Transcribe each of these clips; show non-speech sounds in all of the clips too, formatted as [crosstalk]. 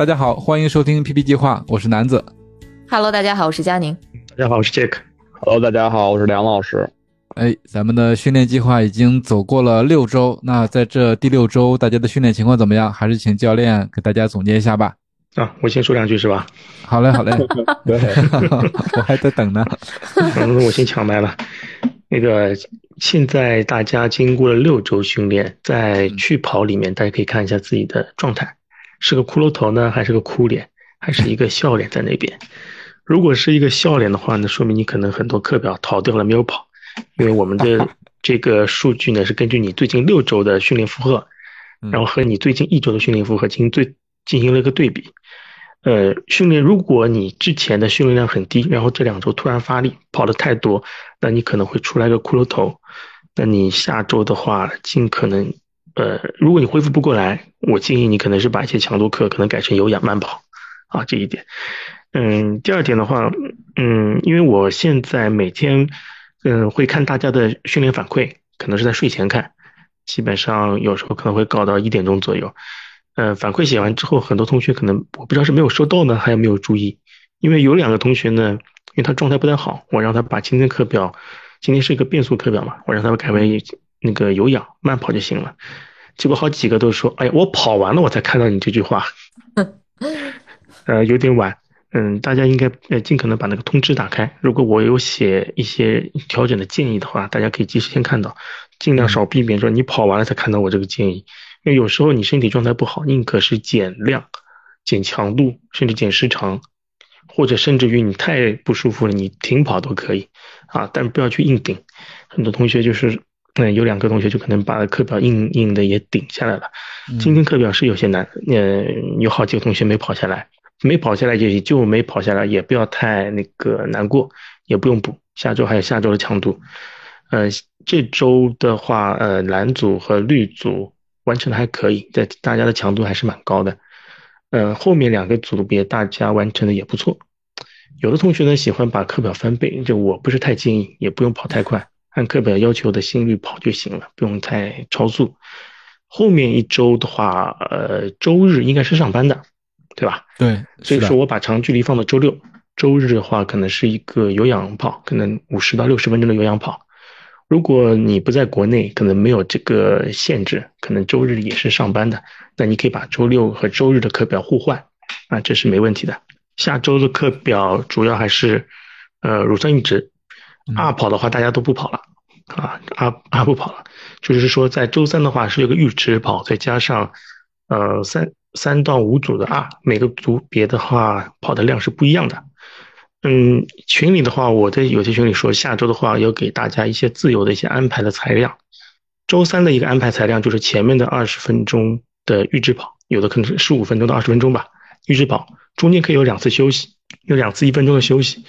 大家好，欢迎收听 PP 计划，我是南子。Hello，大家好，我是佳宁。大家好，我是 Jack。Hello，大家好，我是梁老师。哎，咱们的训练计划已经走过了六周，那在这第六周，大家的训练情况怎么样？还是请教练给大家总结一下吧。啊，我先说两句是吧？好嘞，好嘞，[laughs] 对，[laughs] 我还在等呢。嗯，我先抢麦了。那个，现在大家经过了六周训练，在去跑里面，大家可以看一下自己的状态，是个骷髅头呢，还是个哭脸，还是一个笑脸在那边？如果是一个笑脸的话呢，说明你可能很多课表逃掉了，没有跑。因为我们的 [laughs] 这个数据呢，是根据你最近六周的训练负荷，然后和你最近一周的训练负荷进行对进行了一个对比。呃，训练如果你之前的训练量很低，然后这两周突然发力跑的太多，那你可能会出来个骷髅头。那你下周的话，尽可能呃，如果你恢复不过来，我建议你可能是把一些强度课可能改成有氧慢跑啊，这一点。嗯，第二点的话，嗯，因为我现在每天。嗯，会看大家的训练反馈，可能是在睡前看，基本上有时候可能会搞到一点钟左右。嗯，反馈写完之后，很多同学可能我不知道是没有收到呢，还有没有注意。因为有两个同学呢，因为他状态不太好，我让他把今天课表，今天是一个变速课表嘛，我让他们改为那个有氧慢跑就行了。结果好几个都说，哎呀，我跑完了我才看到你这句话，[laughs] 呃，有点晚。嗯，大家应该呃尽可能把那个通知打开。如果我有写一些调整的建议的话，大家可以及时先看到，尽量少避免说你跑完了才看到我这个建议。因为有时候你身体状态不好，宁可是减量、减强度，甚至减时长，或者甚至于你太不舒服了，你停跑都可以啊，但不要去硬顶。很多同学就是，嗯，有两个同学就可能把课表硬硬的也顶下来了。今天课表是有些难，呃，有好几个同学没跑下来。没跑下来也就没跑下来，也不要太那个难过，也不用补。下周还有下周的强度，呃，这周的话，呃，蓝组和绿组完成的还可以，在大家的强度还是蛮高的。呃，后面两个组别大家完成的也不错。有的同学呢喜欢把课表翻倍，就我不是太建议，也不用跑太快，按课表要求的心率跑就行了，不用太超速。后面一周的话，呃，周日应该是上班的。对吧？对，所以说我把长距离放到周六，周日的话可能是一个有氧跑，可能五十到六十分钟的有氧跑。如果你不在国内，可能没有这个限制，可能周日也是上班的，那你可以把周六和周日的课表互换，啊，这是没问题的。下周的课表主要还是，呃，乳酸阈值，二跑的话大家都不跑了，啊，二二不跑了，就是说在周三的话是有个阈值跑，再加上，呃，三。三到五组的 R，每个组别的话跑的量是不一样的。嗯，群里的话，我在有些群里说，下周的话要给大家一些自由的一些安排的材料。周三的一个安排材料就是前面的二十分钟的预制跑，有的可能是十五分钟到二十分钟吧，预制跑中间可以有两次休息，有两次一分钟的休息。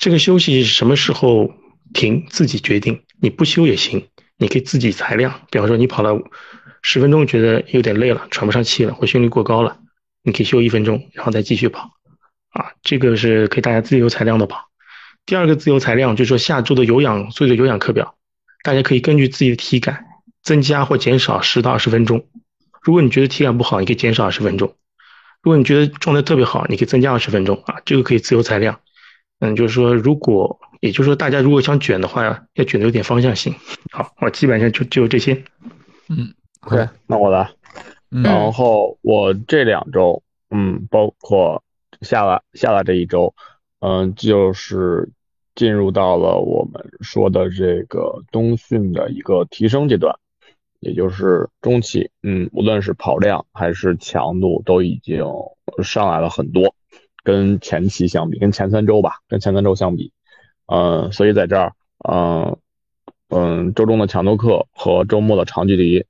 这个休息什么时候停自己决定，你不休也行，你可以自己裁量。比方说你跑了。十分钟觉得有点累了，喘不上气了，或心率过高了，你可以休一分钟，然后再继续跑，啊，这个是可以大家自由裁量的跑。第二个自由裁量就是说下周的有氧所有的有氧课表，大家可以根据自己的体感增加或减少十到二十分钟。如果你觉得体感不好，你可以减少二十分钟；如果你觉得状态特别好，你可以增加二十分钟啊，这个可以自由裁量。嗯，就是说如果，也就是说大家如果想卷的话，要卷的有点方向性。好，我基本上就就这些。嗯。OK，那我来。嗯、然后我这两周，嗯，包括下来下来这一周，嗯，就是进入到了我们说的这个冬训的一个提升阶段，也就是中期，嗯，无论是跑量还是强度都已经上来了很多，跟前期相比，跟前三周吧，跟前三周相比，嗯，所以在这儿，嗯嗯，周中的强度课和周末的长距离。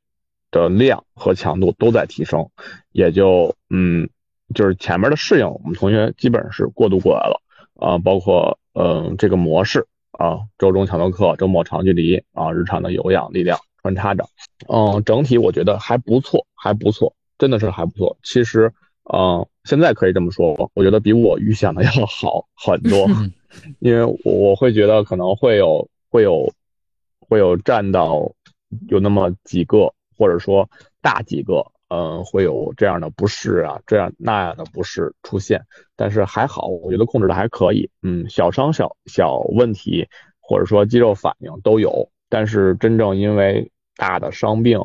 的量和强度都在提升，也就嗯就是前面的适应，我们同学基本上是过渡过来了啊，包括嗯这个模式啊，周中强度课，周末长距离啊，日常的有氧力量穿插着，嗯，整体我觉得还不错，还不错，真的是还不错。其实，嗯，现在可以这么说，我觉得比我预想的要好很多，[laughs] 因为我会觉得可能会有会有会有占到有那么几个，或者说大几个。嗯，会有这样的不适啊，这样那样的不适出现，但是还好，我觉得控制的还可以。嗯，小伤小小问题，或者说肌肉反应都有，但是真正因为大的伤病，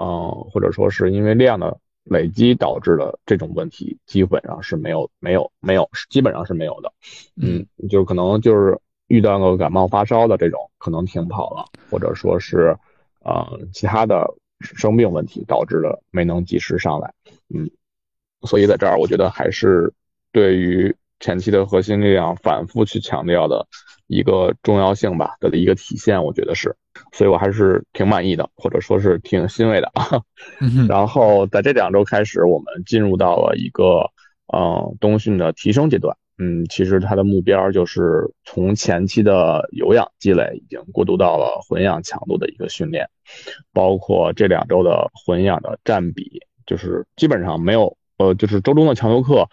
嗯，或者说是因为量的累积导致的这种问题，基本上是没有没有没有，基本上是没有的。嗯，就是可能就是遇到个感冒发烧的这种，可能停跑了，或者说是呃其他的。生病问题导致的没能及时上来，嗯，所以在这儿我觉得还是对于前期的核心力量反复去强调的一个重要性吧的一个体现，我觉得是，所以我还是挺满意的，或者说是挺欣慰的啊。然后在这两周开始，我们进入到了一个嗯冬训的提升阶段。嗯，其实它的目标就是从前期的有氧积累，已经过渡到了混氧强度的一个训练，包括这两周的混氧的占比，就是基本上没有，呃，就是周中的强度课，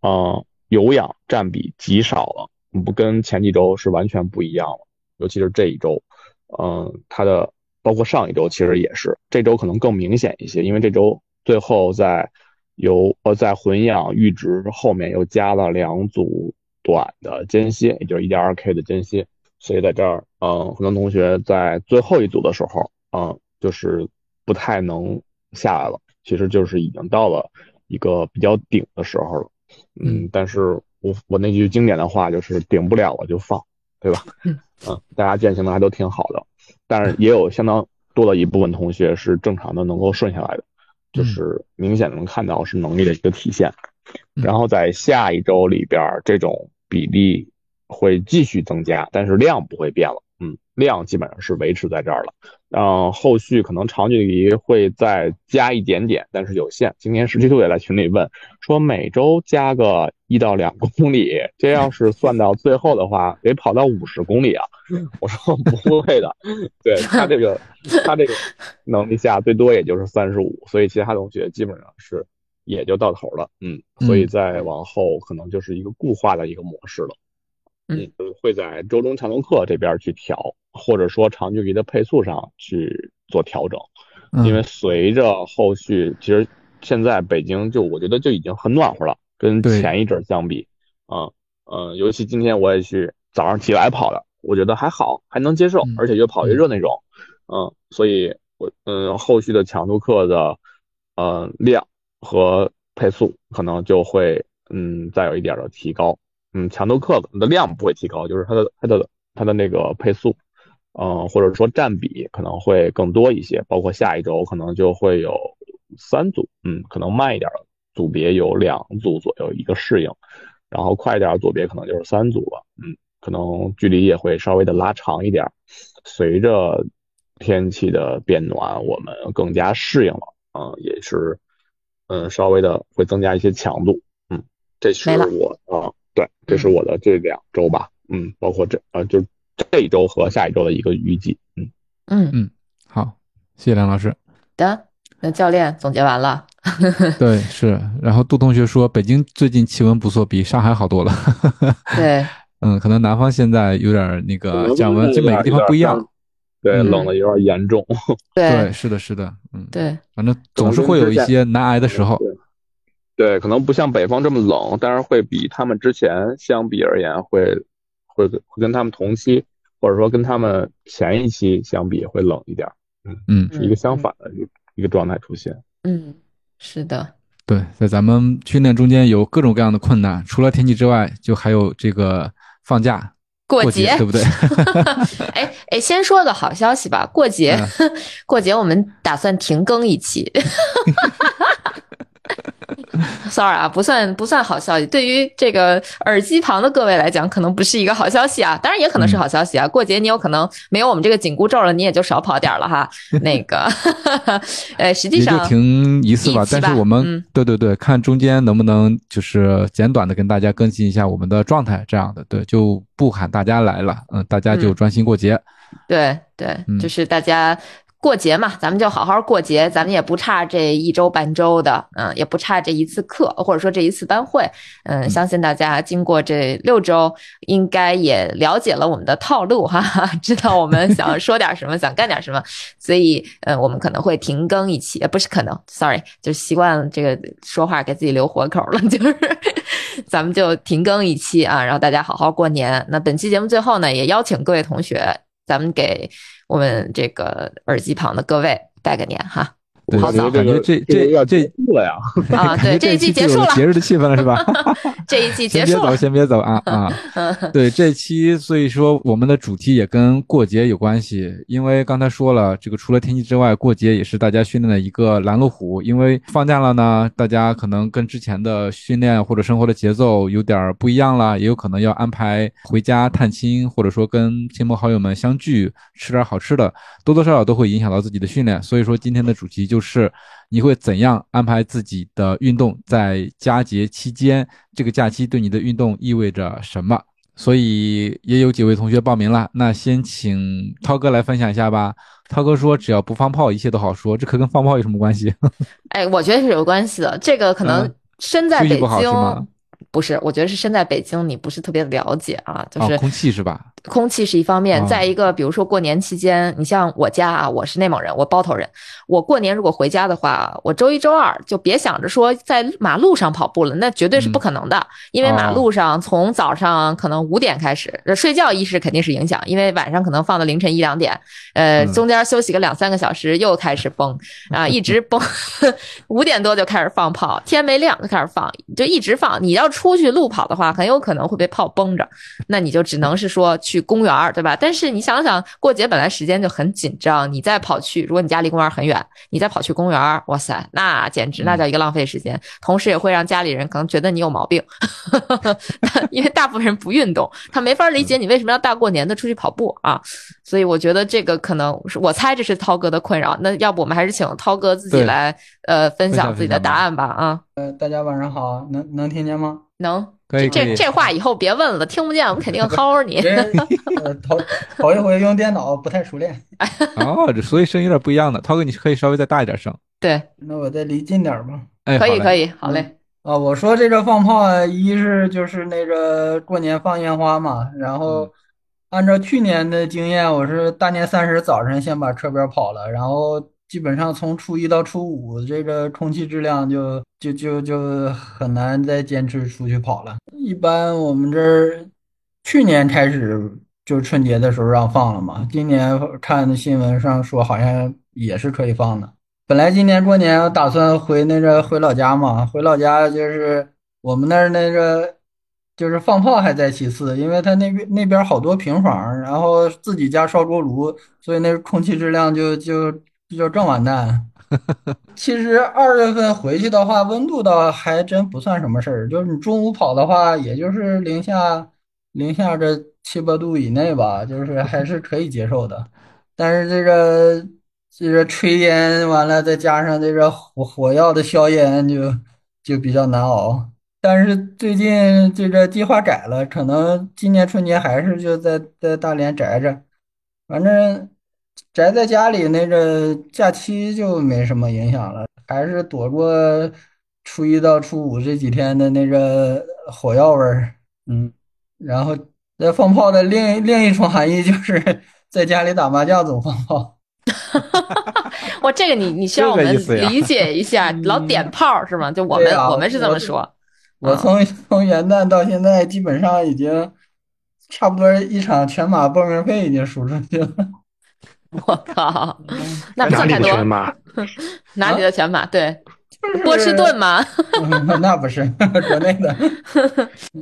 呃，有氧占比极少了，不跟前几周是完全不一样了，尤其是这一周，嗯，它的包括上一周其实也是，这周可能更明显一些，因为这周最后在。由呃，在混养阈值后面又加了两组短的间歇，也就是一点二 K 的间歇，所以在这儿，嗯，很多同学在最后一组的时候，嗯，就是不太能下来了，其实就是已经到了一个比较顶的时候了，嗯，但是我我那句经典的话就是顶不了了就放，对吧？嗯，大家践行的还都挺好的，但是也有相当多的一部分同学是正常的能够顺下来的。就是明显能看到是能力的一个体现，然后在下一周里边，这种比例会继续增加，但是量不会变了。嗯，量基本上是维持在这儿了。嗯，后续可能长距离会再加一点点，但是有限。今天十七度也在群里问说，每周加个一到两公里，这要是算到最后的话，得跑到五十公里啊。我说不会的，对他这个他这个能力下最多也就是三十五，所以其他同学基本上是也就到头了。嗯，所以再往后可能就是一个固化的一个模式了。嗯，会在周中强度课这边去调，或者说长距离的配速上去做调整，因为随着后续，其实现在北京就我觉得就已经很暖和了，跟前一阵相比，嗯嗯，尤其今天我也去早上起来跑的，我觉得还好，还能接受，而且越跑越热那种，嗯，所以我嗯后续的强度课的呃量和配速可能就会嗯再有一点的提高。嗯，强度课的量不会提高，就是它的它的它的那个配速，嗯，或者说占比可能会更多一些。包括下一周可能就会有三组，嗯，可能慢一点的组别有两组左右一个适应，然后快一点组别可能就是三组了，嗯，可能距离也会稍微的拉长一点。随着天气的变暖，我们更加适应了，嗯，也是，嗯，稍微的会增加一些强度，嗯，这是我啊。对，这是我的这两周吧，嗯，包括这呃，就这一周和下一周的一个预计，嗯嗯嗯，好，谢谢梁老师。的，那教练总结完了。[laughs] 对，是。然后杜同学说，北京最近气温不错，比上海好多了。对，[laughs] 嗯，可能南方现在有点那个降温，就每个地方不一样。对，冷的有点严重。[laughs] 对，是的，是的，嗯，对，反正总是会有一些难挨的时候。对，可能不像北方这么冷，但是会比他们之前相比而言，会会会跟他们同期，或者说跟他们前一期相比会冷一点。嗯嗯，是一个相反的一个一个状态出现。嗯，是的。对，在咱们训练中间有各种各样的困难，除了天气之外，就还有这个放假过节，对不对？[laughs] 哎哎，先说个好消息吧，过节 [laughs] 过节我们打算停更一期。[laughs] [laughs] sorry 啊，不算不算好消息。对于这个耳机旁的各位来讲，可能不是一个好消息啊。当然也可能是好消息啊。过节你有可能没有我们这个紧箍咒了，你也就少跑点了哈。[laughs] 那个，呃，实际上也就停一次吧。但是我们、嗯、对对对，看中间能不能就是简短的跟大家更新一下我们的状态，这样的对，就不喊大家来了，嗯，大家就专心过节。对对，嗯就是大家。过节嘛，咱们就好好过节，咱们也不差这一周半周的，嗯，也不差这一次课，或者说这一次班会，嗯，嗯相信大家经过这六周，应该也了解了我们的套路哈哈，知道我们想说点什么，[laughs] 想干点什么，所以，嗯，我们可能会停更一期，呃，不是可能，sorry，就习惯这个说话给自己留活口了，[laughs] 就是咱们就停更一期啊，然后大家好好过年。那本期节目最后呢，也邀请各位同学，咱们给。我们这个耳机旁的各位拜个年哈，对，好早感觉这这要这了呀 [laughs] 啊，对，这一季结束了，节日的气氛了是吧？[laughs] 这一季结束了，先别走，先别走啊啊！[laughs] 对，这期所以说我们的主题也跟过节有关系，因为刚才说了，这个除了天气之外，过节也是大家训练的一个拦路虎。因为放假了呢，大家可能跟之前的训练或者生活的节奏有点不一样了，也有可能要安排回家探亲，或者说跟亲朋好友们相聚，吃点好吃的，多多少少都会影响到自己的训练。所以说今天的主题就是你会怎样安排自己的运动，在佳节期间，这个假期对你的运动意味着什么？所以也有几位同学报名了，那先请涛哥来分享一下吧。涛哥说：“只要不放炮，一切都好说。”这可跟放炮有什么关系？[laughs] 哎，我觉得是有关系的。这个可能身在北京，不好是吗？不是，我觉得是身在北京，你不是特别了解啊。就是、哦、空气是吧？空气是一方面，哦、再一个，比如说过年期间，你像我家啊，我是内蒙人，我包头人，我过年如果回家的话，我周一周二就别想着说在马路上跑步了，那绝对是不可能的，嗯、因为马路上从早上可能五点开始，哦、睡觉意识肯定是影响，因为晚上可能放到凌晨一两点，呃，嗯、中间休息个两三个小时又开始崩 [laughs] 啊，一直崩，[laughs] 五点多就开始放炮，天没亮就开始放，就一直放。你要出去路跑的话，很有可能会被炮崩着，那你就只能是说去公园儿，对吧？但是你想想，过节本来时间就很紧张，你再跑去，如果你家离公园很远，你再跑去公园，哇塞，那简直那叫一个浪费时间，嗯、同时也会让家里人可能觉得你有毛病，[laughs] 因为大部分人不运动，他没法理解你为什么要大过年的出去跑步啊。所以我觉得这个可能是我猜这是涛哥的困扰。那要不我们还是请涛哥自己来呃分享自己的答案吧啊。呃，大家晚上好，能能听见吗？能。可以这这话以后别问了，听不见我们肯定薅你。呃，头头一回用电脑不太熟练。[laughs] 哦，这所以声音有点不一样的。涛哥，你可以稍微再大一点声。对，那我再离近点吧。哎，可以可以，好嘞。啊，我说这个放炮，一是就是那个过年放烟花嘛，然后按照去年的经验，我是大年三十早晨先把车边跑了，然后基本上从初一到初五，这个空气质量就就就就很难再坚持出去跑了。一般我们这儿去年开始就春节的时候让放了嘛，今年看新闻上说好像也是可以放的。本来今年过年打算回那个回老家嘛，回老家就是我们那儿那个就是放炮还在其次，因为他那边那边好多平房，然后自己家烧锅炉，所以那空气质量就就就更完蛋。其实二月份回去的话，温度倒还真不算什么事儿，就是你中午跑的话，也就是零下零下这七八度以内吧，就是还是可以接受的。但是这个。这个炊烟完了，再加上这个火火药的硝烟，就就比较难熬。但是最近这个计划改了，可能今年春节还是就在在大连宅着，反正宅在家里那个假期就没什么影响了，还是躲过初一到初五这几天的那个火药味儿。嗯，然后那放炮的另另一重含义就是 [laughs] 在家里打麻将总放炮。[laughs] 我这个你你需要我们理解一下，[laughs] 老点炮是吗？就我们、啊、我们是这么说。我从从元旦到现在，基本上已经差不多一场全马报名费已经输出去了。[laughs] 我靠，那不算太多。哪里的全马？[laughs] 对，波士顿吗？那不是 [laughs] 国内的。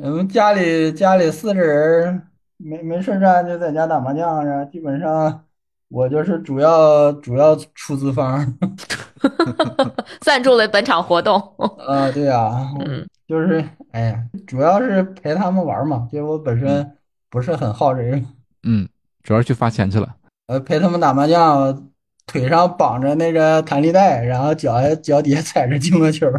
我们家里家里四个人没没事干就在家打麻将，然后基本上。我就是主要主要出资方。赞助了本场活动。啊，对呀，嗯就是哎呀，主要是陪他们玩嘛，因为我本身不是很好这个，嗯，主要是去发钱去了。呃，陪他们打麻将，腿上绑着那个弹力带，然后脚脚底下踩着乒乓球。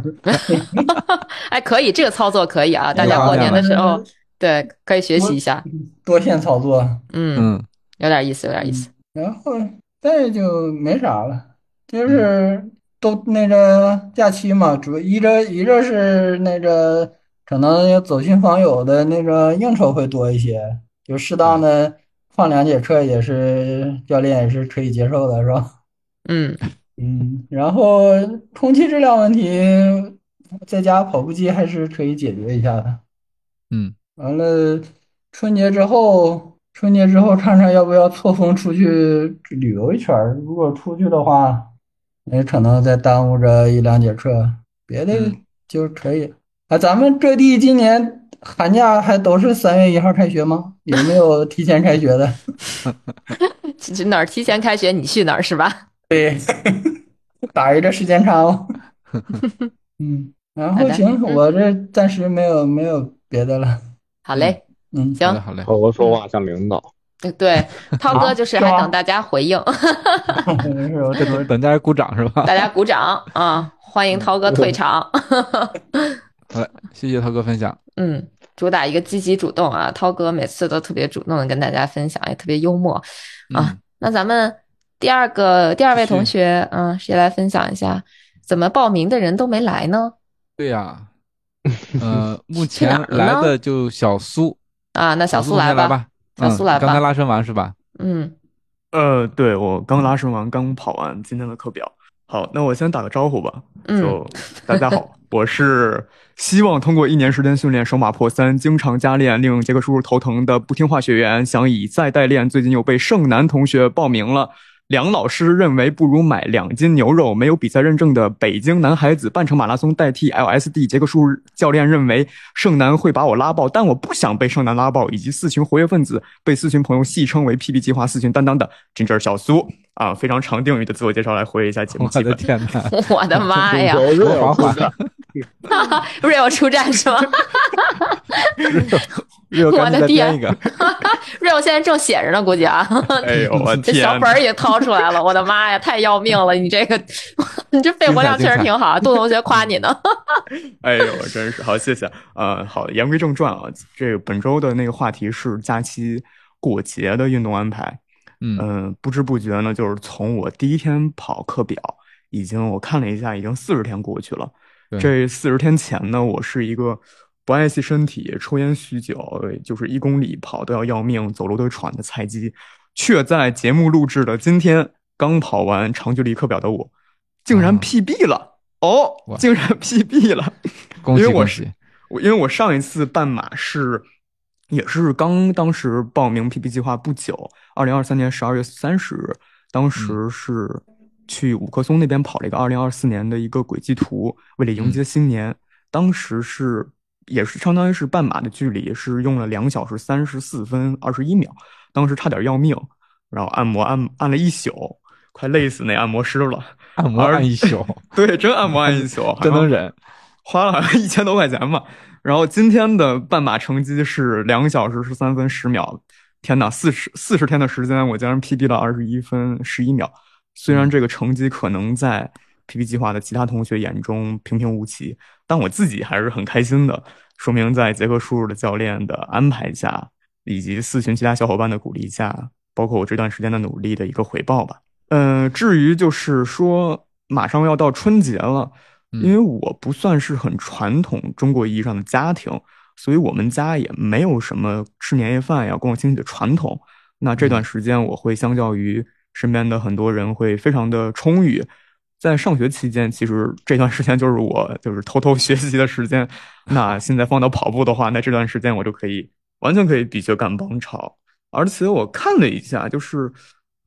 [laughs] 哎，可以，这个操作可以啊！大家过年的时候嗯，对，可以学习一下。多线操作，嗯，嗯有点意思，有点意思。然后再就没啥了，就是都那个假期嘛，主一个一个是那个可能走亲访友的那个应酬会多一些，就适当的放两节课也是教练也是可以接受的，是吧？嗯嗯，然后空气质量问题，在家跑步机还是可以解决一下的。嗯，完了，春节之后，春节之后看看要不要错峰出去旅游一圈儿。如果出去的话，也可能再耽误着一两节课，别的嗯就可以。啊，咱们各地今年寒假还都是三月一号开学吗？有没有提前开学的？[laughs] 哪儿提前开学，你去哪儿是吧？对，打一个时间差哦。[laughs] 嗯，然后行，嗯我这暂时没有没有别的了。好嘞，嗯，行好嘞。涛哥说话像领导，对对，涛哥就是还等大家回应，是我这都等大家鼓掌是吧？[laughs] 大家鼓掌啊！欢迎涛哥退场。好嘞，谢谢涛哥分享。嗯，主打一个积极主动啊，涛哥每次都特别主动的跟大家分享，也特别幽默啊。嗯那咱们第二个第二位同学，嗯，谁来分享一下？怎么报名的人都没来呢？对呀，呃，[laughs] 目前来的就小苏，啊，那小苏。来吧。小苏来吧嗯刚才拉伸完是吧？嗯，呃，对，我刚拉伸完，刚跑完今天的课表。好，那我先打个招呼吧。嗯就大家好，我是希望通过一年时间训练手马破三，经常加练，令杰克叔叔头疼的不听话学员，想以再代练。最近又被盛男同学报名了。梁老师认为不如买两斤牛肉，没有比赛认证的北京男孩子半程马拉松代替 LSD。杰克叔叔教练认为盛男会把我拉爆，但我不想被盛男拉爆，以及四群活跃分子被四群朋友戏称为 PB 计划四群担当的 Ginger 小苏啊，非常长定语的自我介绍来回忆一下节目气我的。天哪，[laughs] 我的妈呀滑滑，[laughs] real 出战是吗 [laughs] 我的天编一个。？real 现在正写着呢，估计啊。哎呦我这天哪！小本儿也掏出来了，我的妈呀，太要命了！你这个，你这肺活量确实挺好，杜同学夸你呢。哎呦，真是好，谢谢。呃，好，言归正传啊，这个本周的那个话题是假期过节的运动安排。嗯嗯、不知不觉呢，就是从我第一天跑课表，已经我看了一下，已经四十天过去了。这四十天前呢，我是一个不爱惜身体、抽烟酗酒，就是一公里跑都要要命、走路都喘的菜鸡，却在节目录制的今天刚跑完长距离课表的我，竟然啊 PB 了！哦，竟然 PB 了！恭喜因为我是因为我上一次半马是也是刚当时报名 PP 计划不久，二零二三年十二月三十日，当时是去五棵松那边跑了一个二零二四年的一个轨迹图，为了迎接新年，当时是也是相当于是半马的距离，是用了两小时三十四分二十一秒，当时差点要命，然后按摩按按了一宿，快累死那按摩师了，按摩按一宿，[laughs] 对，真按摩按一宿，[laughs] 真能忍。花了一千多块钱吧。然后今天的半马成绩是两小时十三分十秒，天呐，四十四十天的时间，我竟然 PB 了二十一分十一秒。虽然这个成绩可能在 PB 计划的其他同学眼中平平无奇，但我自己还是很开心的，说明在杰克叔叔的教练的安排下，以及四群其他小伙伴的鼓励下，包括我这段时间的努力的一个回报吧。呃，至于就是说，马上要到春节了。嗯因为我不算是很传统中国意义上的家庭，所以我们家也没有什么吃年夜饭呀、逛亲戚的传统。那这段时间，我会相较于身边的很多人会非常的充裕。在上学期间，其实这段时间就是我就是偷偷学习的时间。那现在放到跑步的话，那这段时间我就可以完全可以比学赶帮超。而且我看了一下，就是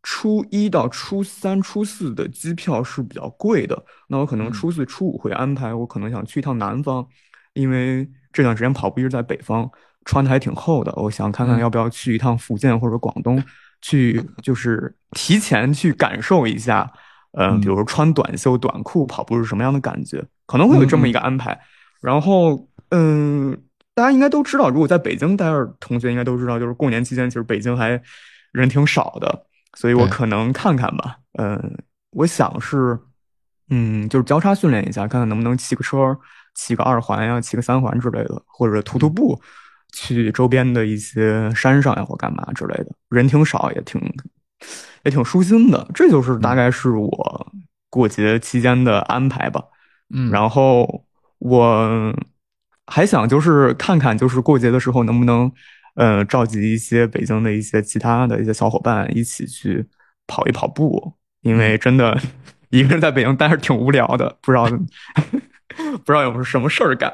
初一到初三、初四的机票是比较贵的。那我可能嗯初四、初五会安排，我可能想去一趟南方，因为这段时间跑步一直在北方，穿的还挺厚的。我想看看嗯要不要去一趟福建或者广东，去 [laughs] 就是提前去感受一下，嗯、嗯比如说穿短袖短裤跑步是什么样的感觉，可能会有这么一个安排。然后，嗯，大家应该都知道，如果在北京待着，同学应该都知道，就是过年期间，其实北京还人挺少的，所以我可能看看吧。嗯，我想是，嗯，就是交叉训练一下，看看能不能骑个车，骑个二环呀，骑个三环之类的，或者徒徒步去周边的一些山上呀，或干嘛之类的。人挺少，也挺也挺舒心的。这就是大概是我过节期间的安排吧。嗯，然后我还想就是看看，就是过节的时候能不能，呃，召集一些北京的一些其他的一些小伙伴一起去跑一跑步，因为真的一个人在北京待着挺无聊的，不知道 [laughs] 不知道有什么事儿干。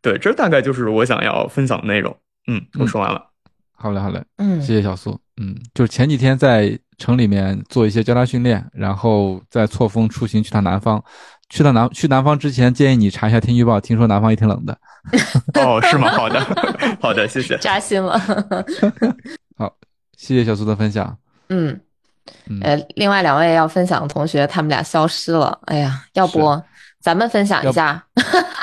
对，这大概就是我想要分享的内容。嗯，我说完了。好嘞，好嘞，嗯谢谢小苏。嗯，就是前几天在城里面做一些交叉训练，然后再错峰出行去趟南方。去到南去南方之前，建议你查一下天气预报，听说南方也挺冷的。[laughs] 哦，是吗？好的，好的，谢谢。扎心了。好谢谢小苏的分享。嗯嗯，呃，另外两位要分享的同学，他们俩消失了。哎呀，要不咱们分享一下？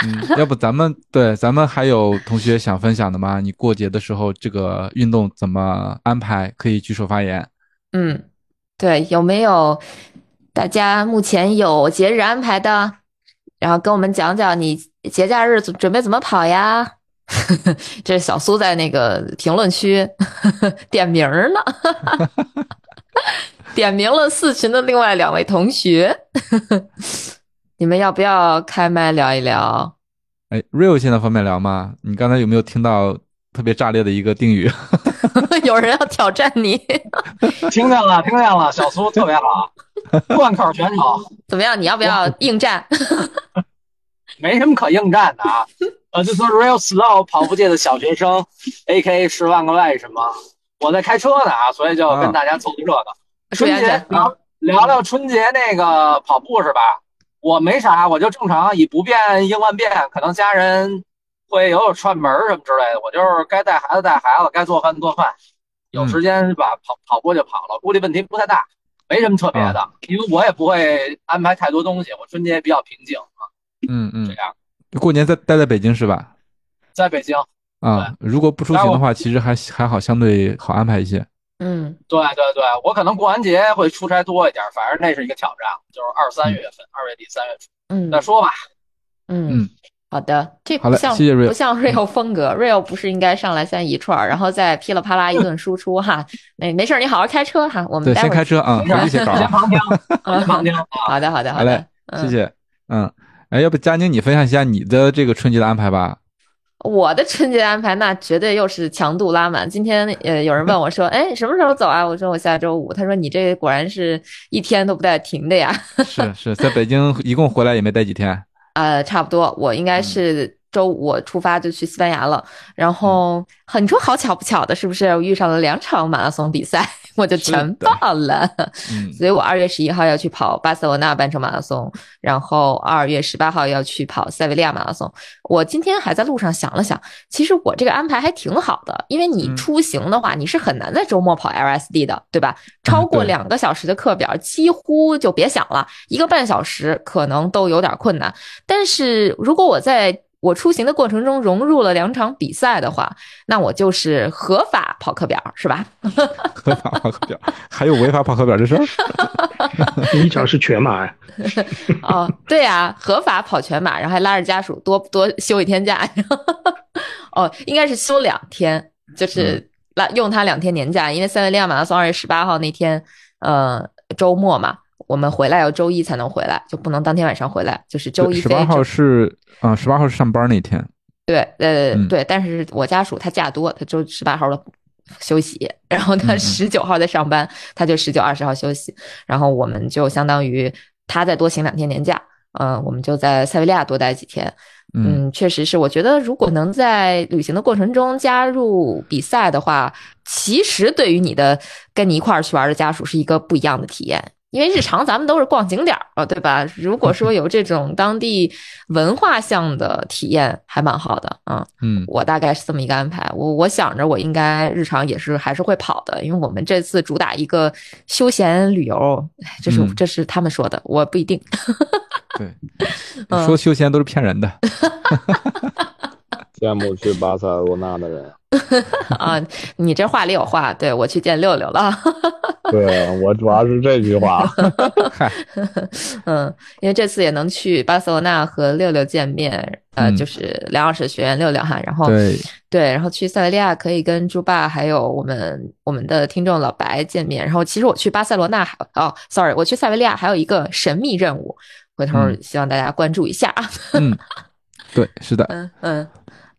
嗯，要不咱们对咱们还有同学想分享的吗？你过节的时候这个运动怎么安排？可以举手发言。嗯，对，有没有大家目前有节日安排的？然后跟我们讲讲你节假日准准备怎么跑呀？[laughs] 这是小苏在那个评论区 [laughs] 点名儿呢，[laughs] 点名了四群的另外两位同学，你们要不要开麦聊一聊？哎，Real 现在方便聊吗？你刚才有没有听到特别炸裂的一个定语？有人要挑战你，听见了，听见了，小苏特别好，[laughs] 贯口全场，怎么样？你要不要应战？[laughs] 没什么可应战的啊。[laughs] 呃，就是 Real Slow 跑步界的小学生，A.K. 十万个为什么。我在开车呢啊，所以就跟大家凑凑热闹。春节注意安全。聊聊聊春节那个跑步是吧？我没啥，我就正常以不变应万变，可能家人会有有串门什么之类的，我就是该带孩子带孩子，该做饭做饭，有时间吧跑跑步就跑了，估计问题不太大，没什么特别的，因为我也不会安排太多东西，我春节也比较平静啊，嗯嗯，这样。过年在待在北京是吧？在北京，啊，如果不出行的话，其实还还好，相对好安排一些。嗯。对对对，我可能过完节会出差多一点，反正那是一个挑战，就是二三月份，二月底三月初。嗯。再说吧。嗯。嗯，好的，这好不像谢谢 Real 不像 Real 风格，Real 不是应该上来先一串儿，然后再噼里啪啦一顿输出哈？没没事儿，你好好开车哈，我们对，先待会儿。开车啊，回去写稿啊。先旁听，[laughs] 旁听啊。好的好的好嘞的，嗯谢谢。嗯，哎，要不佳宁你分享一下你的这个春节的安排吧？我的春节安排那绝对又是强度拉满。今天呃，有人问我说，哎，什么时候走啊？我说我下周五。他说你这果然是一天都不带停的呀。是是，在北京一共回来也没待几天。呃，差不多，我应该是周五出发就去西班牙了。然后很说好巧不巧的，是不是我遇上了两场马拉松比赛，我就全的报了。嗯所以我二月十一号要去跑巴塞罗那半程马拉松，然后二月十八号要去跑塞维利亚马拉松。我今天还在路上想了想，其实我这个安排还挺好的，因为你嗯出行的话，你是很难在周末跑 LSD 的，对吧？超过两个小时的课表，几乎就别想了，一个半小时可能都有点困难。但是如果我在我出行的过程中融入了两场比赛的话，那我就是合法跑课表，是吧？[laughs] 合法跑课表，还有违法跑课表这事儿？[laughs] 第一场是全马呀，[laughs] 哦，对呀、合法跑全马，然后还拉着家属多多休一天假。哦，应该是休两天，就是拉用他两天年假，因为塞维利亚马拉松二月十八号那天，呃，周末嘛，我们回来要周一才能回来，就不能当天晚上回来，就是周一飞。十八号是啊，十八号是上班那天。对，呃，嗯对，但是我家属他假多，他周十八号的休息，然后他十九号在上班，他就十九、二十号休息，然后我们就相当于他再多请两天年假，嗯、我们就在塞维利亚多待几天。嗯嗯，确实是，我觉得如果能在旅行的过程中加入比赛的话，其实对于你的跟你一块儿去玩的家属是一个不一样的体验，因为日常咱们都是逛景点儿啊，对吧？如果说有这种当地文化项的体验，还蛮好的啊。嗯，我大概是这么一个安排。我我想着我应该日常也是还是会跑的，因为我们这次主打一个休闲旅游，哎这是、嗯这是他们说的，我不一定。[laughs] 对，嗯说休闲都是骗人的。[laughs] 羡慕去巴塞罗那的人。[laughs] 啊，你这话里有话，对我去见六六了。[laughs] 对我主要是这句话。嗨，[laughs] 嗯，因为这次也能去巴塞罗那和六六见面，呃，嗯就是梁老师学员六六哈，然后对，对，然后去塞维利亚可以跟猪爸还有我们我们的听众老白见面。然后其实我去巴塞罗那还哦，sorry，我去塞维利亚还有一个神秘任务，回头嗯希望大家关注一下。嗯，对，是的，嗯嗯，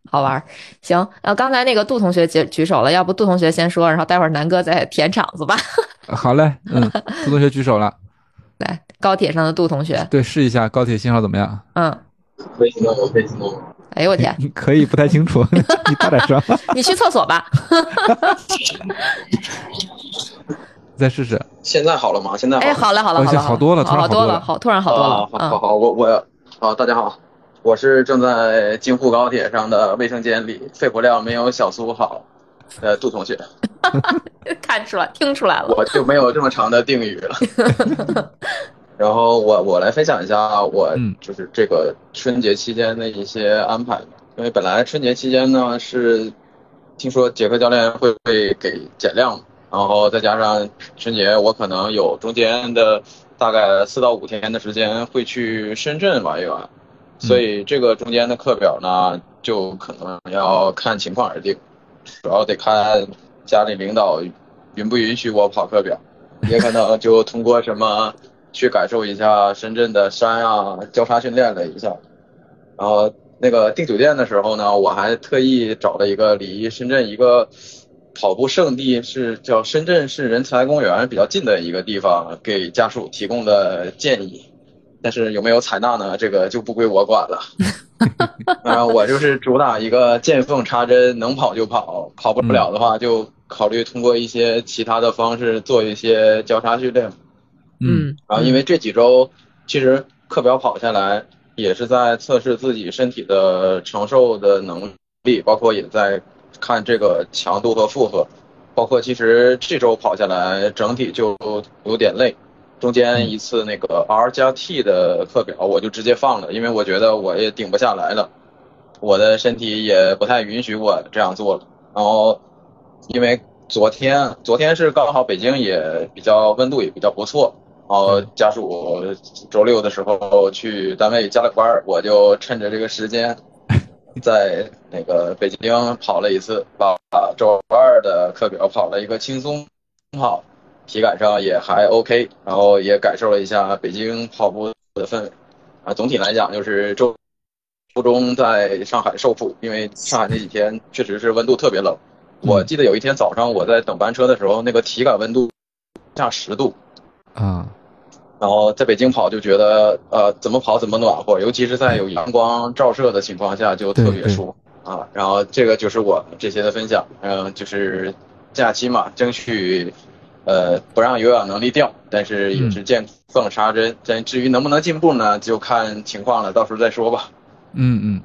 好玩儿。行，那刚才那个杜同学举举手了，要不杜同学先说，然后待会儿南哥再填场子吧。[laughs] 好嘞，嗯，杜同学举手了，[laughs] 来，高铁上的杜同学，对，试一下高铁信号怎么样？嗯，可以听到我，可以听到我。哎呦我天，可以，不太清楚，[laughs] 你大点声，你去厕所吧。再试试。现在好了吗？现在好哎，了。好了好了哦好了，好多了突然好多了，好多了好突然好多了，啊好好嗯好，我我好，大家好，我是正在京沪高铁上的卫生间里，肺活量没有小苏好呃杜同学，[laughs] 看出来听出来了，我就没有这么长的定语了。[laughs] 然后我我来分享一下我嗯。就是这个春节期间的一些安排吧，因为本来春节期间呢是听说杰克教练会会给减量，然后再加上春节我可能有中间的大概四到五天的时间会去深圳玩一玩，所以这个中间的课表呢就可能要看情况而定，主要得看家里领导允不允许我跑课表，也可能就通过什么去感受一下深圳的山啊，交叉训练了一下。然后那个订酒店的时候呢，我还特意找了一个离深圳一个跑步圣地是叫深圳市人才公园比较近的一个地方，给家属提供的建议。但是有没有采纳呢？这个就不归我管了。[laughs] 啊，我就是主打一个见缝插针，能跑就跑，跑不了的话就考虑通过一些其他的方式做一些交叉训练。嗯，然后因为这几周其实课表跑下来，也是在测试自己身体的承受的能力，包括也在看这个强度和负荷，包括其实这周跑下来整体就有点累。中间一次那个 R 加 T 的课表我就直接放了，因为我觉得我也顶不下来了，我的身体也不太允许我这样做了。然后因为昨天昨天是刚好北京也比较温度也比较不错，然后家属周六的时候去单位加了班，我就趁着这个时间，在那个北京跑了一次，把周二的课表跑了一个轻松跑，体感上也还 OK，然后也感受了一下北京跑步的氛围。啊，总体来讲就是周周中在上海受苦，因为上海那几天确实是温度特别冷。我记得有一天早上我在等班车的时候，那个体感温度下十度，啊，然后在北京跑就觉得呃怎么跑怎么暖和，尤其是在有阳光照射的情况下就特别舒服啊。然后这个就是我这些的分享，嗯、就是假期嘛，争取呃不让有氧能力掉，但是也是见缝插针。但至于能不能进步呢，就看情况了，到时候再说吧。嗯嗯，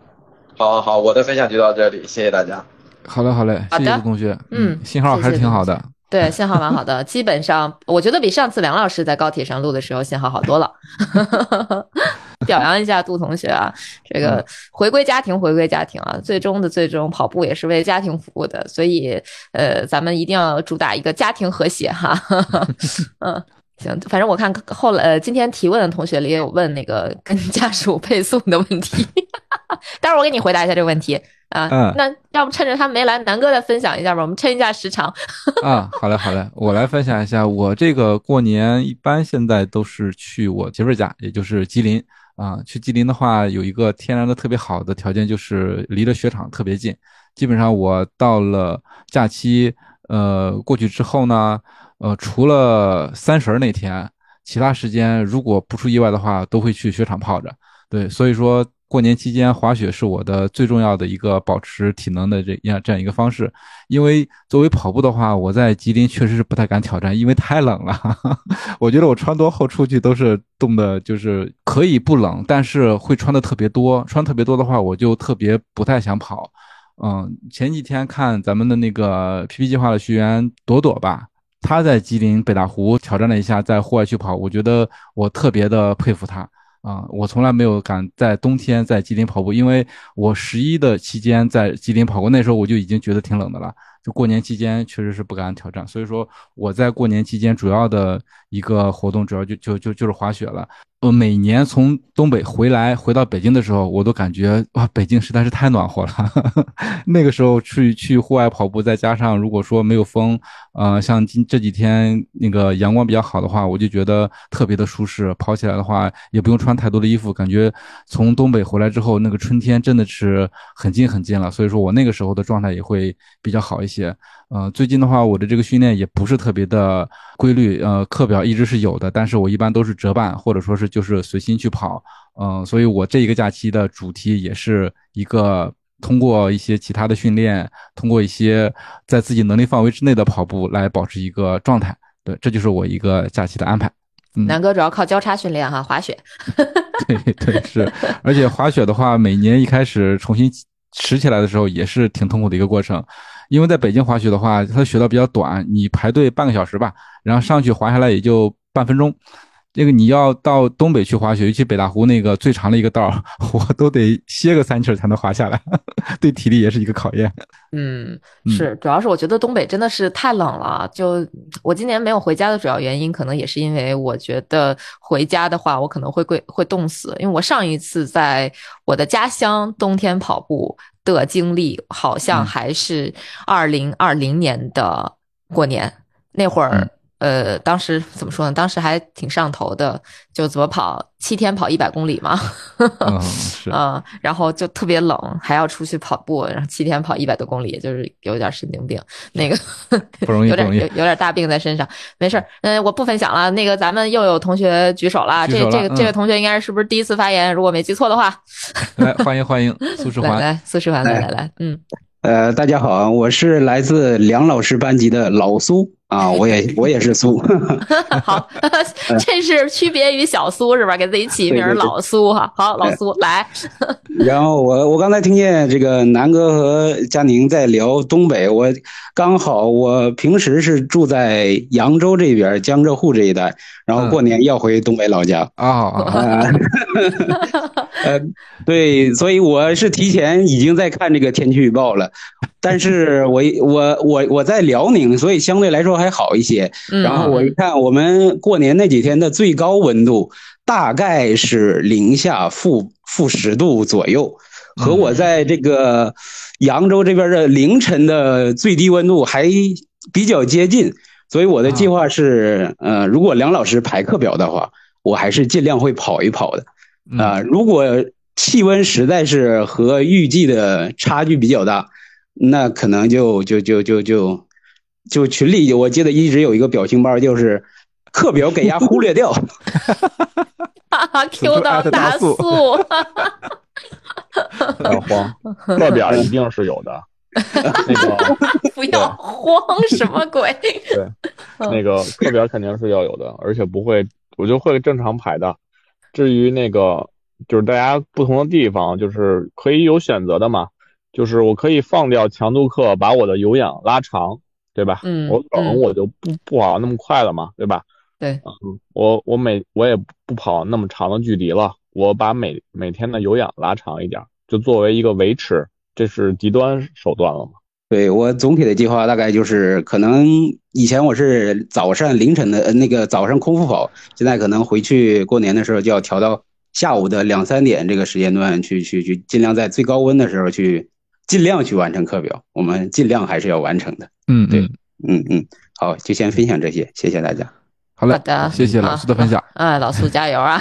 好好好，我的分享就到这里，谢谢大家。好嘞好嘞，谢谢好的同学，嗯信号还是挺好的，对，信号蛮好的，[laughs] 基本上我觉得比上次梁老师在高铁上录的时候信号好多了。[laughs] [laughs] 表扬一下杜同学啊，这个回归家庭，回归家庭啊，最终的最终，跑步也是为家庭服务的，所以呃，咱们一定要主打一个家庭和谐哈。[laughs] 嗯。行，反正我看后来呃，今天提问的同学里也有问那个跟 [laughs] 家属配送的问题，待会儿我给你回答一下这个问题啊。嗯那要不趁着他没来，南哥再分享一下吧，我们撑一下时长。啊，好嘞好嘞，我来分享一下，我这个过年一般现在都是去我媳妇儿家，也就是吉林啊。去吉林的话，有一个天然的特别好的条件，就是离着雪场特别近。基本上我到了假期，呃，过去之后呢，呃，除了三十那天，其他时间如果不出意外的话，都会去雪场泡着。对，所以说过年期间滑雪是我的最重要的一个保持体能的这样这样一个方式。因为作为跑步的话，我在吉林确实是不太敢挑战，因为太冷了。[laughs] 我觉得我穿多厚出去都是冻的，就是可以不冷，但是会穿的特别多。穿特别多的话，我就特别不太想跑。嗯，前几天看咱们的那个 PP 计划的学员朵朵吧。他在吉林北大湖挑战了一下，在户外去跑，我觉得我特别的佩服他啊！我从来没有敢在冬天在吉林跑步，因为我十一的期间在吉林跑过，那时候我就已经觉得挺冷的了。就过年期间确实是不敢挑战，所以说我在过年期间主要的一个活动，主要就就就就是滑雪了。呃，每年从东北回来回到北京的时候，我都感觉哇，北京实在是太暖和了。[laughs] 那个时候去去户外跑步，再加上如果说没有风，呃，像今这几天那个阳光比较好的话，我就觉得特别的舒适。跑起来的话也不用穿太多的衣服，感觉从东北回来之后，那个春天真的是很近很近了。所以说我那个时候的状态也会比较好一些。呃，最近的话，我的这个训练也不是特别的规律，呃，课表一直是有的，但是我一般都是折半，或者说是就是随心去跑，嗯，所以我这一个假期的主题也是一个通过一些其他的训练，通过一些在自己能力范围之内的跑步来保持一个状态，对，这就是我一个假期的安排。南哥主要靠交叉训练哈，滑雪。[laughs] 对对是，而且滑雪的话，每年一开始重新拾起来的时候，也是挺痛苦的一个过程。因为在北京滑雪的话，它雪道比较短，你排队半个小时吧，然后上去滑下来也就半分钟。这个你要到东北去滑雪，尤其北大湖那个最长的一个道，我都得歇个三气才能滑下来，[laughs] 对体力也是一个考验。嗯，是，主要是我觉得东北真的是太冷了。就我今年没有回家的主要原因，可能也是因为我觉得回家的话，我可能会会会冻死。因为我上一次在我的家乡冬天跑步的经历，好像还是二零二零年的过年那会儿。呃，当时怎么说呢？当时还挺上头的，就怎么跑七天跑一百公里嘛，嗯 [laughs] 是，嗯，然后就特别冷，还要出去跑步，然后七天跑一百多公里，就是有点神经病，那个不容易，有点有有点大病在身上，没事儿，嗯，我不分享了。那个咱们又有同学举手了，这这个这位同学应该是不是第一次发言？如果没记错的话，来欢迎欢迎苏 [laughs] 世环，来苏世环，来来来，嗯，呃，大家好，我是来自梁老师班级的老苏。啊，[laughs] 我也我也是苏 [laughs] [laughs] 好，这是区别于小苏是吧？给自己起名老苏哈，好，老苏来。然后我我刚才听见这个南哥和佳宁在聊东北，我刚好我平时是住在扬州这边江浙沪这一带，然后过年要回东北老家啊。呃，对，所以我是提前已经在看这个天气预报了。但是我我我我在辽宁，所以相对来说还好一些。然后我一看，我们过年那几天的最高温度大概是零下负负十度左右，和我在这个扬州这边的凌晨的最低温度还比较接近。所以我的计划是，呃，如果梁老师排课表的话，我还是尽量会跑一跑的。啊，如果气温实在是和预计的差距比较大。那可能就就就就就就群里，我记得一直有一个表情包，就是课表给伢忽略掉。哈哈，Q 到大素，[laughs] 不要慌，课表一定是有的。[laughs] 那个 [laughs] 不要慌，什么鬼？对，那个课表肯定是要有的，而且不会，我就会正常排的。至于那个，就是大家不同的地方，就是可以有选择的嘛。就是我可以放掉强度课，把我的有氧拉长，对吧？嗯，我等我就不不跑那么快了嘛，对吧？对，嗯，我我每我也不跑那么长的距离了，我把每每天的有氧拉长一点，就作为一个维持，这是极端手段了嘛？对我总体的计划大概就是，可能以前我是早上凌晨的那个早上空腹跑，现在可能回去过年的时候就要调到下午的两三点这个时间段去去去，尽量在最高温的时候去。尽量去完成课表，我们尽量还是要完成的。嗯，对，嗯嗯，好，就先分享这些，谢谢大家。好嘞，的，谢谢老苏的分享。啊，[laughs] 老苏加油啊！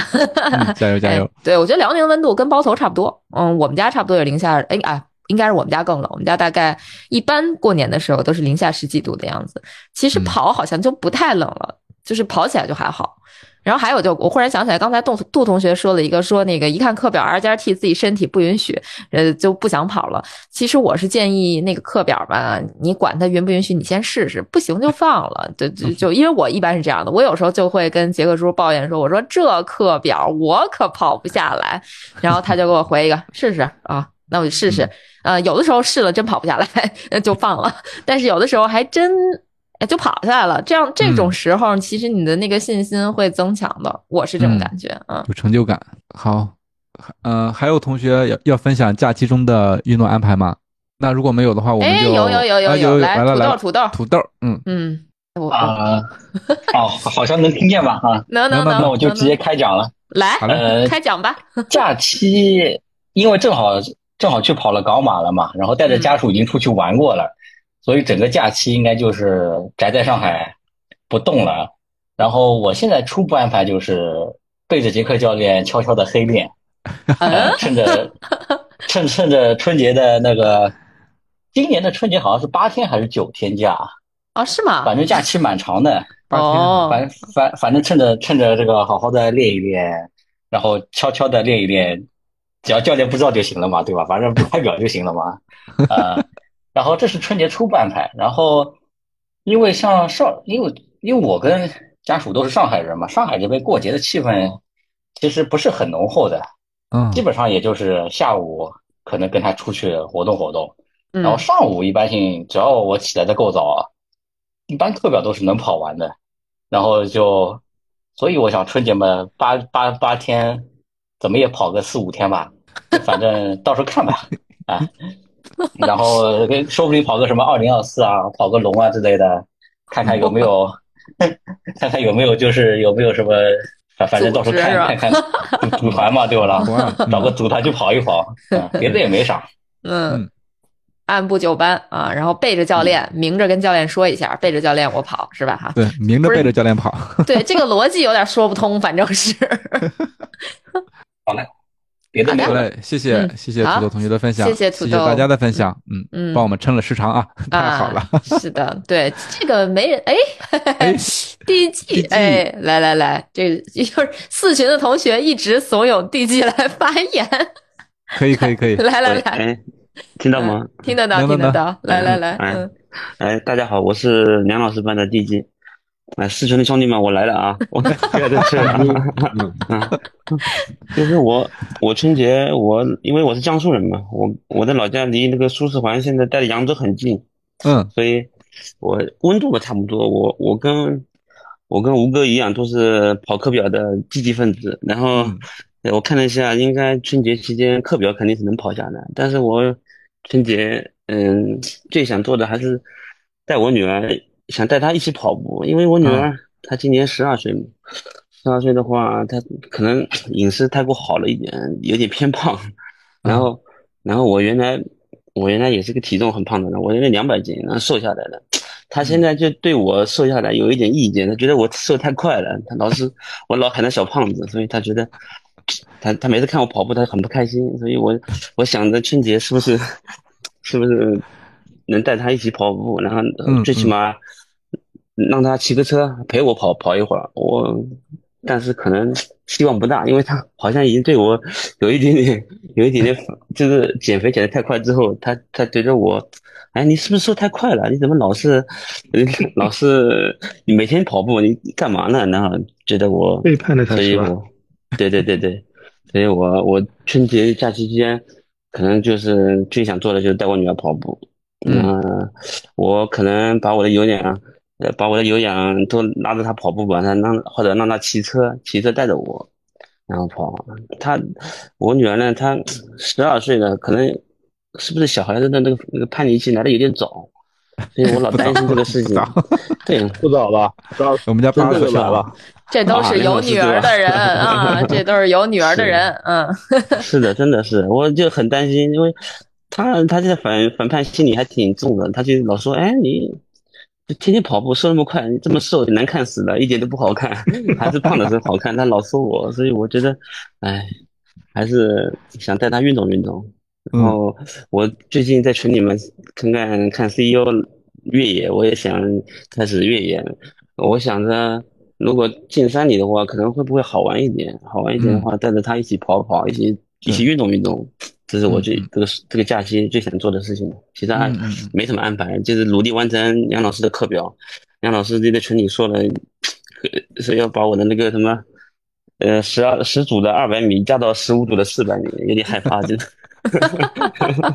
加 [laughs] 油加油！[laughs] 对我觉得辽宁温度跟包头差不多。嗯，我们家差不多也零下，哎啊，应该是我们家更冷。我们家大概一般过年的时候都是零下十几度的样子。其实跑好像就不太冷了，就是跑起来就还好。然后还有就我忽然想起来，刚才杜杜同学说了一个，说那个一看课表 R 加 T 自己身体不允许，呃就不想跑了。其实我是建议那个课表吧，你管它允不允许，你先试试，不行就放了。就就就因为我一般是这样的，我有时候就会跟杰克叔抱怨说，我说这课表我可跑不下来，然后他就给我回一个试试啊，那我就试试。呃，有的时候试了真跑不下来，[laughs] 就放了，但是有的时候还真。哎，就跑下来了。这样这种时候，其实你的那个信心会增强的。我是这种感觉，嗯，有成就感。好，呃，还有同学要要分享假期中的运动安排吗？那如果没有的话，我们就有有有有有来土豆土豆土豆，嗯嗯，啊，[laughs] 哦，好像能听见吧？啊，能能能，那我就直接开讲了。来，呃，开讲吧。[laughs] 假期因为正好正好去跑了港马了嘛，然后带着家属已经出去玩过了。所以整个假期应该就是宅在上海不动了。然后我现在初步安排就是背着杰克教练悄悄的黑练，趁着 [laughs] 趁趁着春节的那个，今年的春节好像是八天还是九天假啊？是吗？反正假期蛮长的，八天。反反反正趁着趁着这个好好的练一练，然后悄悄的练一练，只要教练不知道就行了嘛，对吧？反正不拍表就行了嘛，啊。然后这是春节初安排，然后因为像上，因为因为我跟家属都是上海人嘛，上海这边过节的气氛其实不是很浓厚的，嗯，基本上也就是下午可能跟他出去活动活动，然后上午一般性只要我起来的够早，一般课表都是能跑完的，然后就，所以我想春节嘛八八八天，怎么也跑个四五天吧，反正到时候看吧，啊。[laughs] 然后说不定跑个什么二零二四啊，跑个龙啊之类的，看看有没有，[laughs] 看看有没有就是有没有什么，反反正到时候看看看组团嘛，对不啦？找 [laughs] 个组团去跑一跑，别的也没啥。嗯，按部就班啊，然后背着教练，明着跟教练说一下，背着教练我跑是吧？哈，对，明着背着教练跑。对，这个逻辑有点说不通，反正是。好嘞。别的没有了，谢谢谢谢土豆同学的分享，谢谢土豆。大家的分享，嗯嗯，帮我们撑了时长啊，太好了。[laughs] 是的，对这个没人哎，[laughs] DG [laughs] 哎，来来来，这就是四群的同学一直怂恿 DG 来发言，可以可以可以，来来来，听到吗？听得到听得到，来来来，嗯，哎，大家好，我是梁老师班的 DG。哎，四川的兄弟们，我来了啊！我别的是，就是我，我春节我因为我是江苏人嘛，我我的老家离那个苏四环现在在扬州很近，嗯，所以我温度都差不多，我我跟我跟吴哥一样，都是跑课表的积极分子。然后我看了一下，应该春节期间课表肯定是能跑下来，但是我春节嗯最想做的还是带我女儿。想带她一起跑步，因为我女儿她今年十二岁，十二岁的话，她可能饮食太过好了一点，有点偏胖。然后，然后我原来我原来也是个体重很胖的人，我原来两百斤，然后瘦下来的。她现在就对我瘦下来有一点意见，她觉得我瘦太快了，她老是我老喊她小胖子，所以她觉得她她每次看我跑步，她很不开心。所以我我想着春节是不是 [laughs] 是不是能带她一起跑步，然后最起码。让他骑个车陪我跑跑一会儿，我，但是可能希望不大，因为他好像已经对我有一点点，有一点点，就是减肥减得太快之后，他他觉得我，哎，你是不是瘦太快了？你怎么老是，[laughs] 老是你每天跑步，你干嘛呢？然后觉得我背叛了他，是吧？对对对对，所以我我春节假期期间，可能就是最想做的就是带我女儿跑步，嗯，我可能把我的有氧。呃，把我的有氧都拉着他跑步吧，他让或者让他骑车，骑车带着我，然后跑。他，我女儿呢，她十二岁了，可能是不是小孩子的那个那个叛逆期来的有点早，所以我老担心这个事情。[laughs] 对，不早了，我们家八岁了。[laughs] 这都是有女儿的人啊，这都是有女儿的人，嗯。[laughs] 是的，真的是，我就很担心，因为他他现在反反叛心理还挺重的，他就老说，哎你。天天跑步瘦那么快，你这么瘦难看死了，一点都不好看，[laughs] 还是胖的时候好看。他老说我，所以我觉得，哎，还是想带他运动运动。然后我最近在群里面看看看 CEO 越野，我也想开始越野。我想着如果进山里的话，可能会不会好玩一点？好玩一点的话，带着他一起跑跑，一起一起运动运动，这是我最这个这个假期最想做的事情。其他没什么安排，就是努力完成杨老师的课表。杨老师就在群里说了，是要把我的那个什么，呃，十二十组的二百米加到十五组的四百米，有点害怕，真的。[laughs] 哈哈哈哈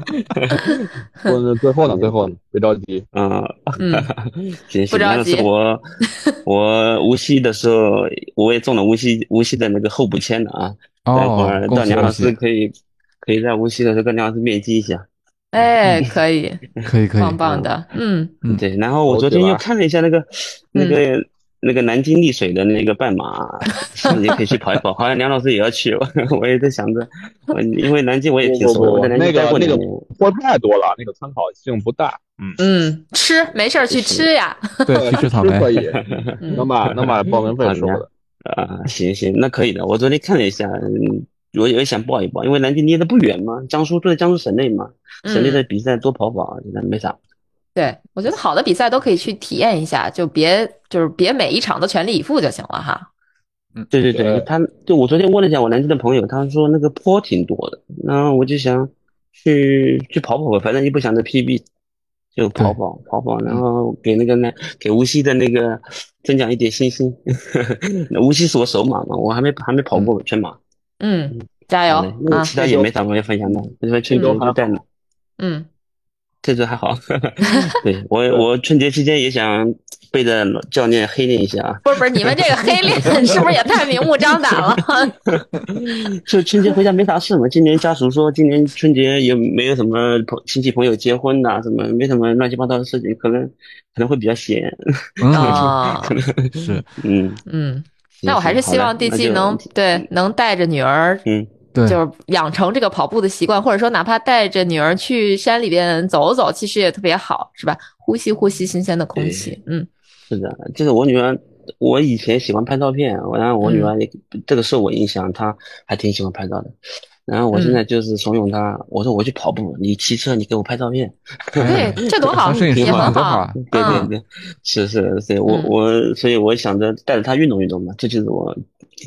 哈！问最后呢？最后呢？别着急啊！[laughs] 嗯，[laughs] 行行，那是我我无锡的时候，我也中了无锡无锡的那个候补签的啊。待会儿到梁老师可以可以在无锡的时候跟梁老师面基一下。哎，可以，[laughs] 可以，可以，棒棒的。嗯嗯，对。然后我昨天又看了一下那个那个。那个南京丽水的那个半马，[laughs] 你可以去跑一跑。好像梁老师也要去，[laughs] 我也在想着，因为南京我也听说，我在南京待过那个货太多了，那个参考性不大。嗯嗯，吃没事儿去吃呀。对，去吃草莓可以，能把能把报名费收了。啊，行行，那可以的。我昨天看了一下，我也想报一报，因为南京离得不远嘛，江苏就在江苏省内嘛，省内的比赛多跑跑，现在没啥。对，我觉得好的比赛都可以去体验一下，就别就是别每一场都全力以赴就行了哈。嗯，对对对，他就我昨天问了一下我南京的朋友，他说那个坡挺多的，然后我就想去去跑跑吧，反正也不想着 PB，就跑跑跑跑，然后给那个呢给无锡的那个增长一点信心。[laughs] 无锡是我首马嘛，我还没还没跑过全马。嗯，加油啊！其他也没啥可以分享的，因为春节就在那。嗯。这次还好，[laughs] 对我我春节期间也想背着教练黑练一下啊。不是不是，你们这个黑练 [laughs] 是不是也太明目张胆了？[laughs] 就春节回家没啥事嘛。今年家属说今年春节也没有什么朋亲戚朋友结婚呐，什么没什么乱七八糟的事情，可能可能会比较闲。啊，是，嗯嗯，那我还是希望第七能对能带着女儿，嗯。对就是养成这个跑步的习惯，或者说哪怕带着女儿去山里边走走，其实也特别好，是吧？呼吸呼吸新鲜的空气。嗯，是的，就是我女儿，我以前喜欢拍照片，然后我女儿也这个受我影响，她还挺喜欢拍照的。然后我现在就是怂恿他，我说我去跑步，你骑车，你给我拍照片。对，这多好，[laughs] 多好，多好。对对对，是是是，我我所以我想着带着他运动运动嘛，这就是我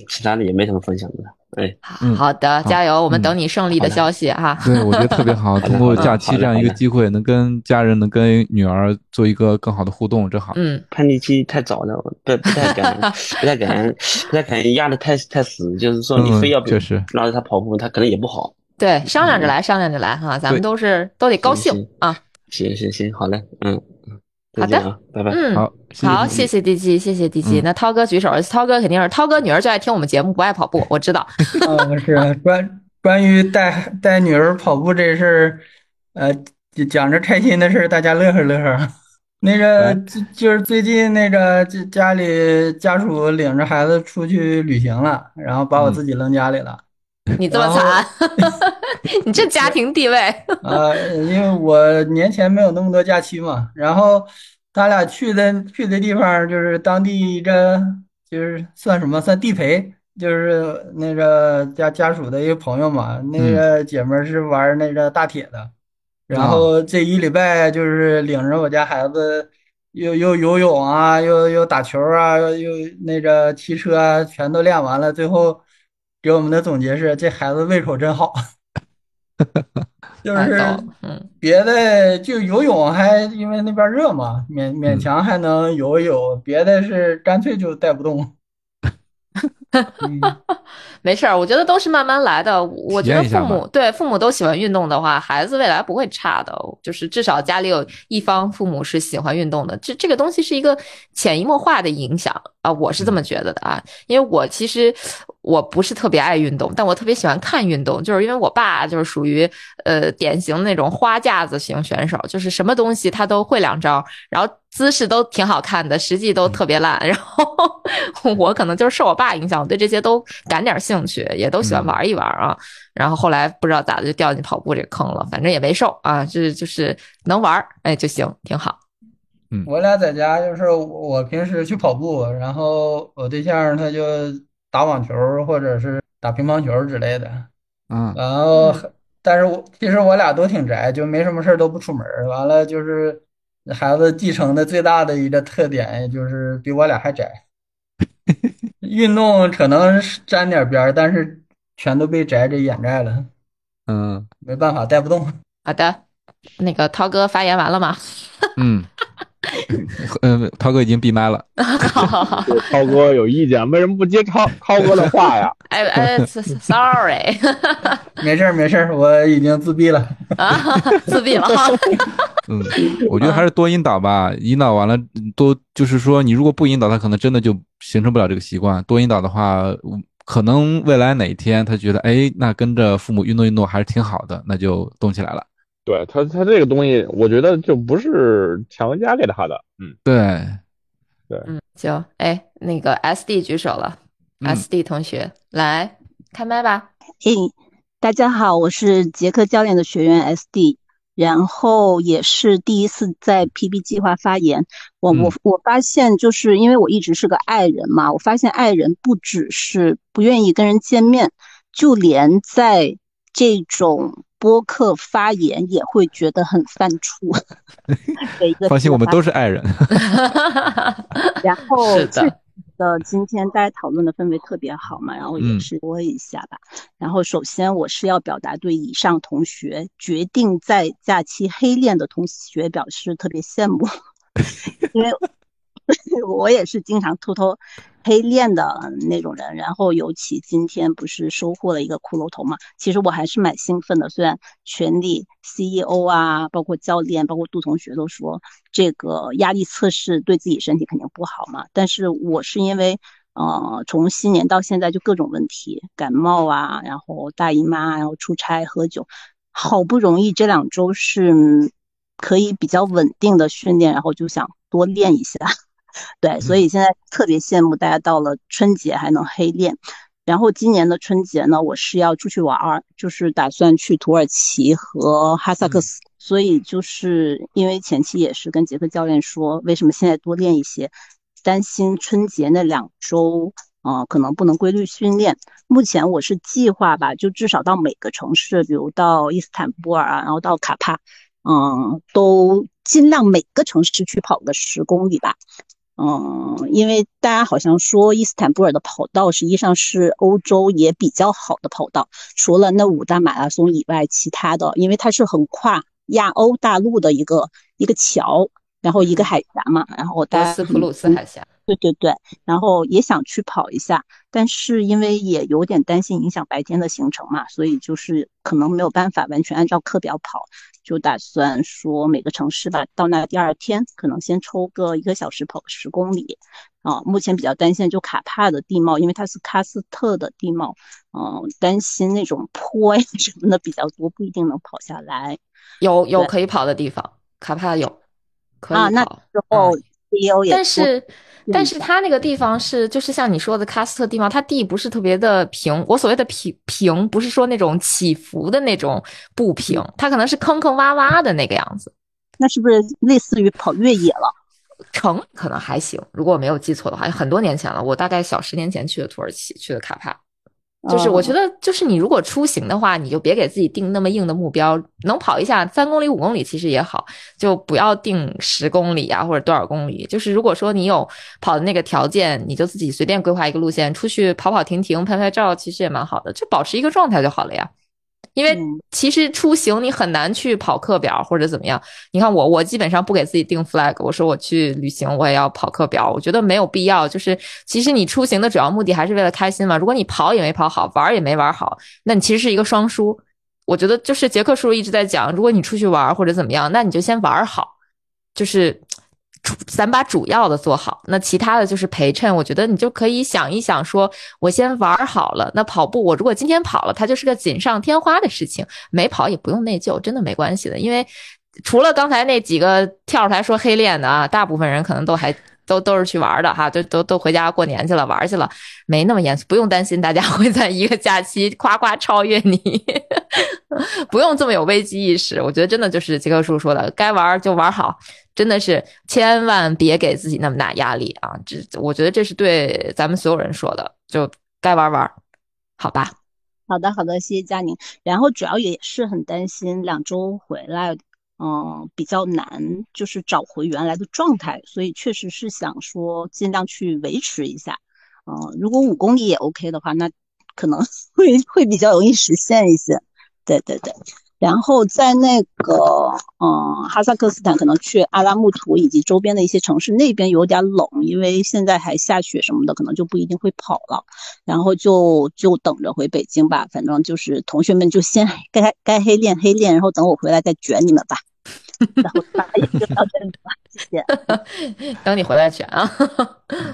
其他的也没什么分享的。哎，好的，加油！我们等你胜利的消息哈。对，我觉得特别好，[laughs] 通过假期这样一个机会，能跟家人、能跟女儿做一个更好的互动，正好。嗯，叛逆期太早了，不不太敢，[laughs] 不太敢，不太敢压的太太死。就是说，你非要确实拉着他跑步，他可能也不好。对，商量着来，商量着来哈，咱们都是都得高兴啊。行行行，好嘞，嗯。好的，拜拜。嗯，好，好，谢谢 D G，谢谢 D G。那涛哥举手，涛哥肯定是涛哥女儿最爱听我们节目，不爱跑步，我知道。[laughs] [laughs] 嗯，是关关于带带女儿跑步这事儿，呃，讲着开心的事儿，大家乐呵乐呵。那个就就是最近那个家家里家属领着孩子出去旅行了，然后把我自己扔家里了。[laughs] 你这么惨，[laughs] [laughs] 你这家庭地位啊！因为我年前没有那么多假期嘛，然后他俩去的去的地方就是当地这就是算什么算地陪，就是那个家家属的一个朋友嘛，那个姐们是玩那个大铁的，然后这一礼拜就是领着我家孩子又又游泳啊，又又打球啊，又又那个骑车啊，全都练完了，最后。给我们的总结是：这孩子胃口真好，[laughs] 就是嗯，别的就游泳还因为那边热嘛，勉勉强还能游一游，别的是干脆就带不动。[laughs] 没事儿，我觉得都是慢慢来的。我觉得父母对父母都喜欢运动的话，孩子未来不会差的。就是至少家里有一方父母是喜欢运动的，这这个东西是一个潜移默化的影响啊，我是这么觉得的啊。因为我其实我不是特别爱运动，但我特别喜欢看运动，就是因为我爸就是属于呃典型那种花架子型选手，就是什么东西他都会两招，然后。姿势都挺好看的，实际都特别烂。[laughs] 然后我可能就是受我爸影响，我对这些都感点兴趣，也都喜欢玩一玩啊。然后后来不知道咋的就掉进跑步这个坑了，反正也没瘦啊，这就是能玩哎就行，挺好。嗯，我俩在家就是我平时去跑步，然后我对象他就打网球或者是打乒乓球之类的。嗯，然后但是我其实我俩都挺宅，就没什么事都不出门。完了就是。孩子继承的最大的一个特点就是比我俩还宅，[laughs] 运动可能沾点边儿，但是全都被宅给掩盖了。嗯，没办法，带不动。好的，那个涛哥发言完了吗？[laughs] 嗯。[laughs] 嗯，涛哥已经闭麦了。[laughs] 涛哥有意见，为什么不接涛涛哥的话呀？[laughs] 哎哎，sorry，没事没事，我已经自闭了。啊，自闭了。嗯，我觉得还是多引导吧，引导完了多，就是说你如果不引导，他可能真的就形成不了这个习惯。多引导的话，可能未来哪一天他觉得，哎，那跟着父母运动运动还是挺好的，那就动起来了。对他，他这个东西，我觉得就不是强加给他的。嗯，对，对，嗯，行，哎，那个 S D 举手了、嗯、，S D 同学来开麦吧。嘿，大家好，我是杰克教练的学员 S D，然后也是第一次在 PB 计划发言。我我我发现，就是因为我一直是个爱人嘛，我发现爱人不只是不愿意跟人见面，就连在这种。播客发言也会觉得很犯怵。[laughs] 放心，我们都是爱人。[laughs] 然后是的，的今天大家讨论的氛围特别好嘛，然后也是说一下吧。嗯、然后首先我是要表达对以上同学决定在假期黑练的同学表示特别羡慕，[laughs] 因为 [laughs] 我也是经常偷偷。黑练的那种人，然后尤其今天不是收获了一个骷髅头嘛，其实我还是蛮兴奋的。虽然全力 CEO 啊，包括教练，包括杜同学都说这个压力测试对自己身体肯定不好嘛，但是我是因为呃从新年到现在就各种问题，感冒啊，然后大姨妈，然后出差喝酒，好不容易这两周是可以比较稳定的训练，然后就想多练一下。对，所以现在特别羡慕大家到了春节还能黑练。然后今年的春节呢，我是要出去玩儿，就是打算去土耳其和哈萨克斯。所以就是因为前期也是跟杰克教练说，为什么现在多练一些，担心春节那两周啊、呃、可能不能规律训练。目前我是计划吧，就至少到每个城市，比如到伊斯坦布尔啊，然后到卡帕，嗯，都尽量每个城市去跑个十公里吧。嗯，因为大家好像说伊斯坦布尔的跑道实际上是欧洲也比较好的跑道，除了那五大马拉松以外，其他的因为它是横跨亚欧大陆的一个一个桥，然后一个海峡嘛，然后大家斯普鲁斯海峡，对对对，然后也想去跑一下，但是因为也有点担心影响白天的行程嘛，所以就是可能没有办法完全按照课表跑。就打算说每个城市吧，到那第二天可能先抽个一个小时跑个十公里，啊，目前比较担心就卡帕的地貌，因为它是喀斯特的地貌，嗯、担心那种坡呀什么的比较多，不一定能跑下来。有有可以跑的地方，卡帕有可以啊，那跑。之后 CEO 也但是但是它那个地方是，就是像你说的喀斯特地方，它地不是特别的平。我所谓的平平，不是说那种起伏的那种不平，它可能是坑坑洼洼的那个样子。那是不是类似于跑越野了？城可能还行，如果我没有记错的话，很多年前了，我大概小十年前去的土耳其，去的卡帕。就是我觉哦得，就是你如果出行的话，你就别给自己定那么硬的目标，能跑一下三公里、五公里其实也好，就不要定十公里啊或者多少公里。就是如果说你有跑的那个条件，你就自己随便规划一个路线，出去跑跑停停、拍拍照，其实也蛮好的，就保持一个状态就好了呀。因为其实出行你很难去跑课表或者怎么样。你看我，我基本上不给自己定 flag，我说我去旅行我也要跑课表，我觉得没有必要。就是其实你出行的主要目的还是为了开心嘛。如果你跑也没跑好，玩也没玩好，那你其实是一个双输。我觉得就是杰克叔叔一直在讲，如果你出去玩或者怎么样，那你就先玩好，就是。咱把主要的做好，那其他的就是陪衬。我觉得你就可以想一想，说我先玩好了。那跑步，我如果今天跑了，它就是个锦上添花的事情；没跑也不用内疚，真的没关系的。因为除了刚才那几个跳出来说黑练的啊，大部分人可能都还都都是去玩的哈，都都都回家过年去了，玩去了，没那么严肃，不用担心大家 [laughs] 会在一个假期夸夸超越你，[laughs] 不用这么有危机意识。我觉得真的就是杰克叔说的，该玩就玩好。真的是千万别给自己那么大压力啊！这我觉得这是对咱们所有人说的，就该玩玩，好吧？好的，好的，谢谢佳宁。然后主要也是很担心两周回来，嗯，比较难，就是找回原来的状态，所以确实是想说尽量去维持一下。嗯，如果五公里也 OK 的话，那可能 [laughs] 会会比较容易实现一些。对对对。然后在那个，嗯，哈萨克斯坦可能去阿拉木图以及周边的一些城市，那边有点冷，因为现在还下雪什么的，可能就不一定会跑了。然后就就等着回北京吧，反正就是同学们就先 [laughs] 该该黑练黑练，然后等我回来再卷你们吧。然后大家就到这里吧，谢谢。[laughs] 等你回来选啊，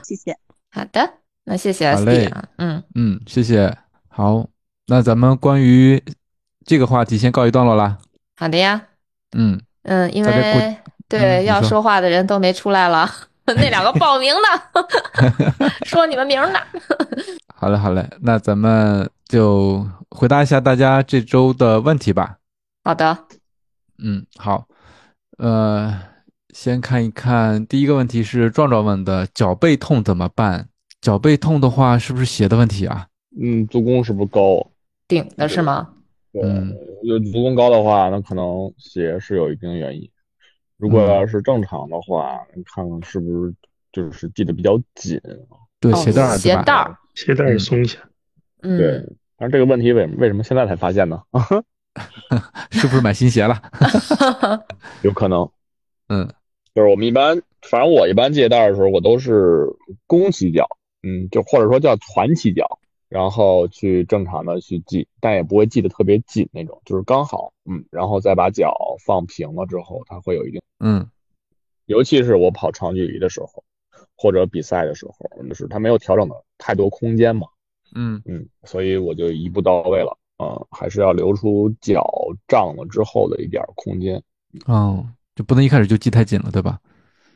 谢谢。好的，那谢谢 S D 啊，嗯嗯，谢谢。好，那咱们关于。这个话题先告一段落啦。好的呀。嗯嗯，因为对要说话的人都没出来了，[laughs] 那两个报名的 [laughs] 说你们名呢。好嘞，好嘞，那咱们就回答一下大家这周的问题吧。好的。嗯，好。呃，先看一看第一个问题是壮壮问的：脚背痛怎么办？脚背痛的话，是不是鞋的问题啊？嗯，足弓是不是高？顶的是吗？对，有足弓高的话，那可能鞋是有一定原因。如果要是正常的话，你看看是不是就是系的比较紧？对，鞋带儿，鞋带儿，鞋带儿松一下。嗯，对。但是这个问题为为什么现在才发现呢？[laughs] 是不是买新鞋了？[laughs] 有可能。嗯，就是我们一般，反正我一般系带的时候，我都是弓起脚，嗯，就或者说叫攒起脚。然后去正常的去系，但也不会系得特别紧那种，就是刚好，嗯，然后再把脚放平了之后，它会有一定，嗯，尤其是我跑长距离的时候，或者比赛的时候，就是它没有调整的太多空间嘛，嗯嗯，所以我就一步到位了，嗯，还是要留出脚胀了之后的一点空间，哦，就不能一开始就系太紧了，对吧？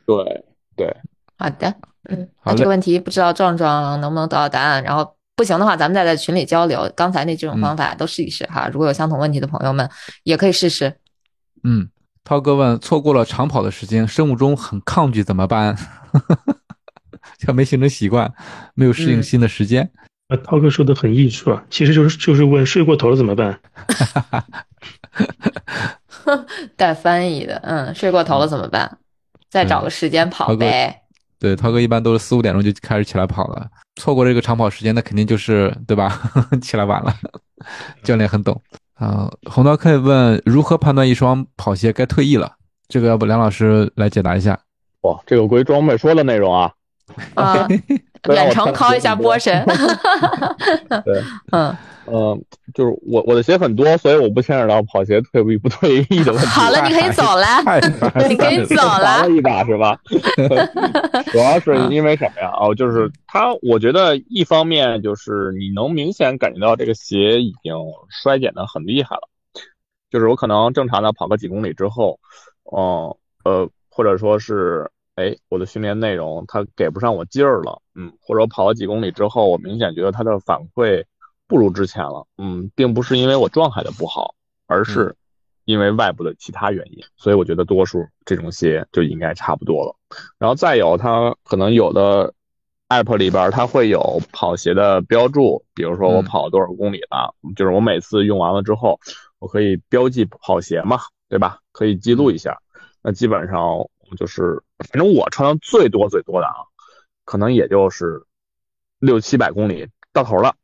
对对，好的，嗯，那这个问题不知道壮壮能不能得到答案，然后。不行的话，咱们再在群里交流。刚才那几种方法都试一试哈。如果有相同问题的朋友们，也可以试试。嗯，涛哥问：错过了长跑的时间，生物钟很抗拒怎么办？[laughs] 就没形成习惯，没有适应新的时间。啊，涛哥说的很艺术啊，其实就是就是问睡过头了怎么办？[laughs] 带翻译的，嗯，睡过头了怎么办？再找个时间跑呗。对，涛哥一般都是四五点钟就开始起来跑了。错过这个长跑时间，那肯定就是对吧？[laughs] 起来晚了。教练很懂啊。红刀可以问如何判断一双跑鞋该退役了？这个要不梁老师来解答一下？哇，这个归装备说的内容啊。[laughs] [laughs] 啊，远程敲一下波神。[laughs] 对，嗯。嗯，就是我我的鞋很多，所以我不牵扯到跑鞋退不退役的问题。好了，你可以走了，你可以走了。一把是吧？主要是因为什么呀？哦，就是它，我觉得一方面就是你能明显感觉到这个鞋已经衰减的很厉害了，就是我可能正常的跑个几公里之后，嗯呃，或者说是哎，我的训练内容它给不上我劲儿了，嗯，或者我跑了几公里之后，我明显觉得它的反馈。不如之前了，嗯，并不是因为我状态的不好，而是因为外部的其他原因，所以我觉得多数这种鞋就应该差不多了。然后再有，它可能有的 app 里边它会有跑鞋的标注，比如说我跑了多少公里了，就是我每次用完了之后，我可以标记跑鞋嘛，对吧？可以记录一下。那基本上就是，反正我穿的最多最多的啊，可能也就是六七百公里到头了。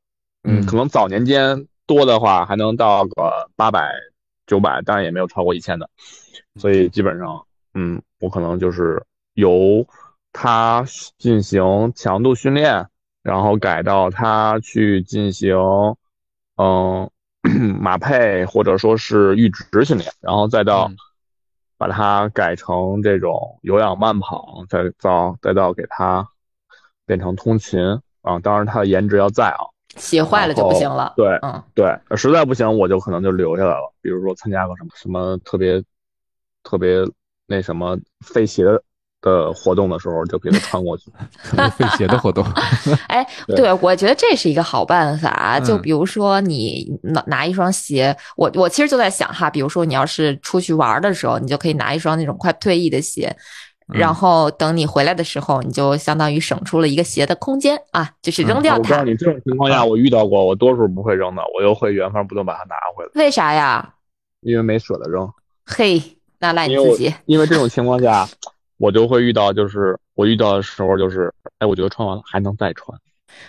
嗯，可能早年间多的话还能到个八百、九百，当然也没有超过一千的。所以基本上，嗯，我可能就是由他进行强度训练，然后改到他去进行，嗯，[clears throat] 马配或者说是阈值训练，然后再到把它改成这种有氧慢跑，再到再到给它变成通勤啊。当然，它的颜值要在啊。鞋坏了就不行了。对，嗯，对，实在不行我就可能就留下来了。比如说参加个什么什么特别特别那什么费鞋的活动的时候，就给它 [laughs] 穿过去。费鞋的活动。[laughs] 哎，对，我觉得这是一个好办法。就比如说你拿拿一双鞋，我我其实就在想哈，比如说你要是出去玩的时候，你就可以拿一双那种快退役的鞋。然后等你回来的时候，你就相当于省出了一个鞋的空间啊，就是扔掉它。我告诉你，这种情况下我遇到过，我多数不会扔的，我又会原封不动把它拿回来。为啥呀？因为没舍得扔。嘿，那赖你自己。[laughs] 因为这种情况下，我就会遇到，就是我遇到的时候，就是哎，我觉得穿完了还能再穿。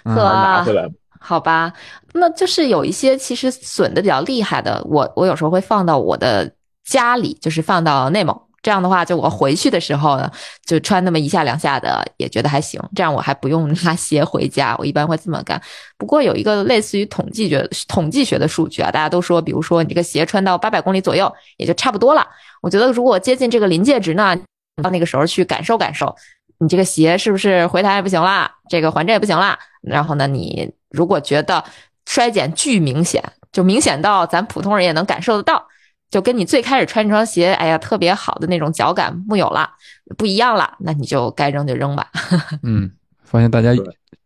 拿回来。好吧，那就是有一些其实损的比较厉害的，我我有时候会放到我的家里，就是放到内蒙。这样的话，就我回去的时候呢，就穿那么一下两下的，也觉得还行。这样我还不用拿鞋回家，我一般会这么干。不过有一个类似于统计学、统计学的数据啊，大家都说，比如说你这个鞋穿到八百公里左右，也就差不多了。我觉得如果接近这个临界值呢，到那个时候去感受感受，你这个鞋是不是回弹也不行啦，这个缓震也不行啦。然后呢，你如果觉得衰减巨明显，就明显到咱普通人也能感受得到。就跟你最开始穿这双鞋，哎呀，特别好的那种脚感木有了，不一样了，那你就该扔就扔吧。[laughs] 嗯，发现大家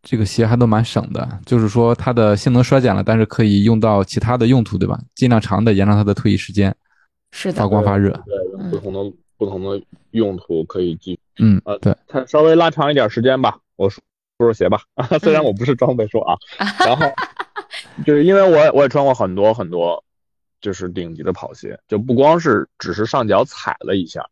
这个鞋还都蛮省的，就是说它的性能衰减了，但是可以用到其他的用途，对吧？尽量长的延长它的退役时间。是的，发光发热。对，不同的不同的用途可以继嗯呃，对，它稍微拉长一点时间吧。我说说说鞋吧，[laughs] 虽然我不是装备说啊，[laughs] 然后就是因为我我也穿过很多很多。就是顶级的跑鞋，就不光是只是上脚踩了一下，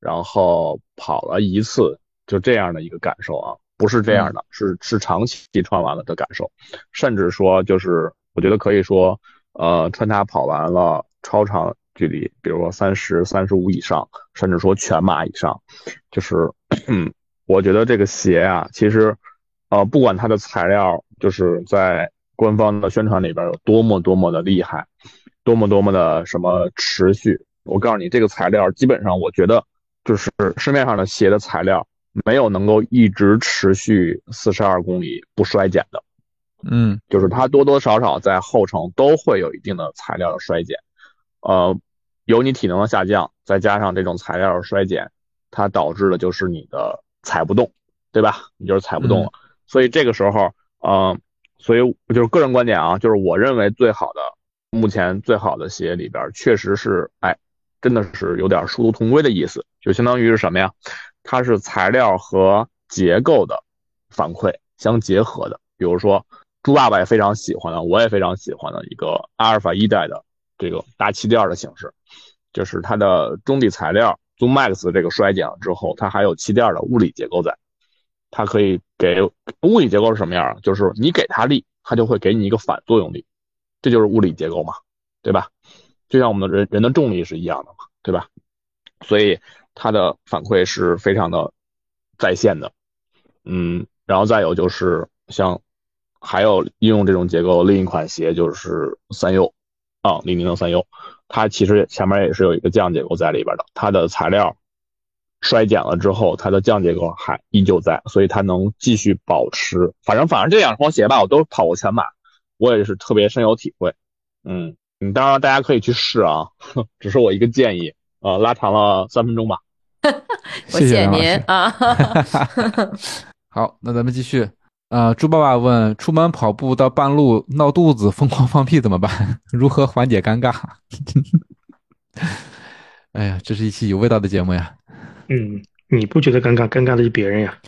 然后跑了一次，就这样的一个感受啊，不是这样的，是是长期穿完了的感受，甚至说就是我觉得可以说，呃，穿它跑完了超长距离，比如说三十三十五以上，甚至说全码以上，就是，嗯，我觉得这个鞋啊，其实，呃，不管它的材料就是在官方的宣传里边有多么多么的厉害。多么多么的什么持续？我告诉你，这个材料基本上，我觉得就是市面上的鞋的材料没有能够一直持续四十二公里不衰减的。嗯，就是它多多少少在后程都会有一定的材料的衰减。呃，有你体能的下降，再加上这种材料的衰减，它导致的就是你的踩不动，对吧？你就是踩不动了。所以这个时候，嗯，所以就是个人观点啊，就是我认为最好的。目前最好的鞋里边，确实是，哎，真的是有点殊途同归的意思，就相当于是什么呀？它是材料和结构的反馈相结合的。比如说，猪爸爸也非常喜欢的，我也非常喜欢的一个阿尔法一代的这个大气垫的形式，就是它的中底材料 Zoom Max 这个衰减了之后，它还有气垫的物理结构在，它可以给物理结构是什么样？就是你给它力，它就会给你一个反作用力。这就是物理结构嘛，对吧？就像我们的人人的重力是一样的嘛，对吧？所以它的反馈是非常的在线的，嗯，然后再有就是像还有应用这种结构另一款鞋就是三 U 啊，零零六三 U，它其实前面也是有一个降结构在里边的，它的材料衰减了之后，它的降结构还依旧在，所以它能继续保持。反正反正这两双鞋吧，我都跑过全马。我也是特别深有体会，嗯，你当然大家可以去试啊，只是我一个建议，呃，拉长了三分钟吧。[laughs] 谢谢您啊。[laughs] 好，那咱们继续。呃，猪爸爸问：出门跑步到半路闹肚子、疯狂放屁怎么办？[laughs] 如何缓解尴尬？[laughs] 哎呀，这是一期有味道的节目呀。嗯，你不觉得尴尬？尴尬的是别人呀。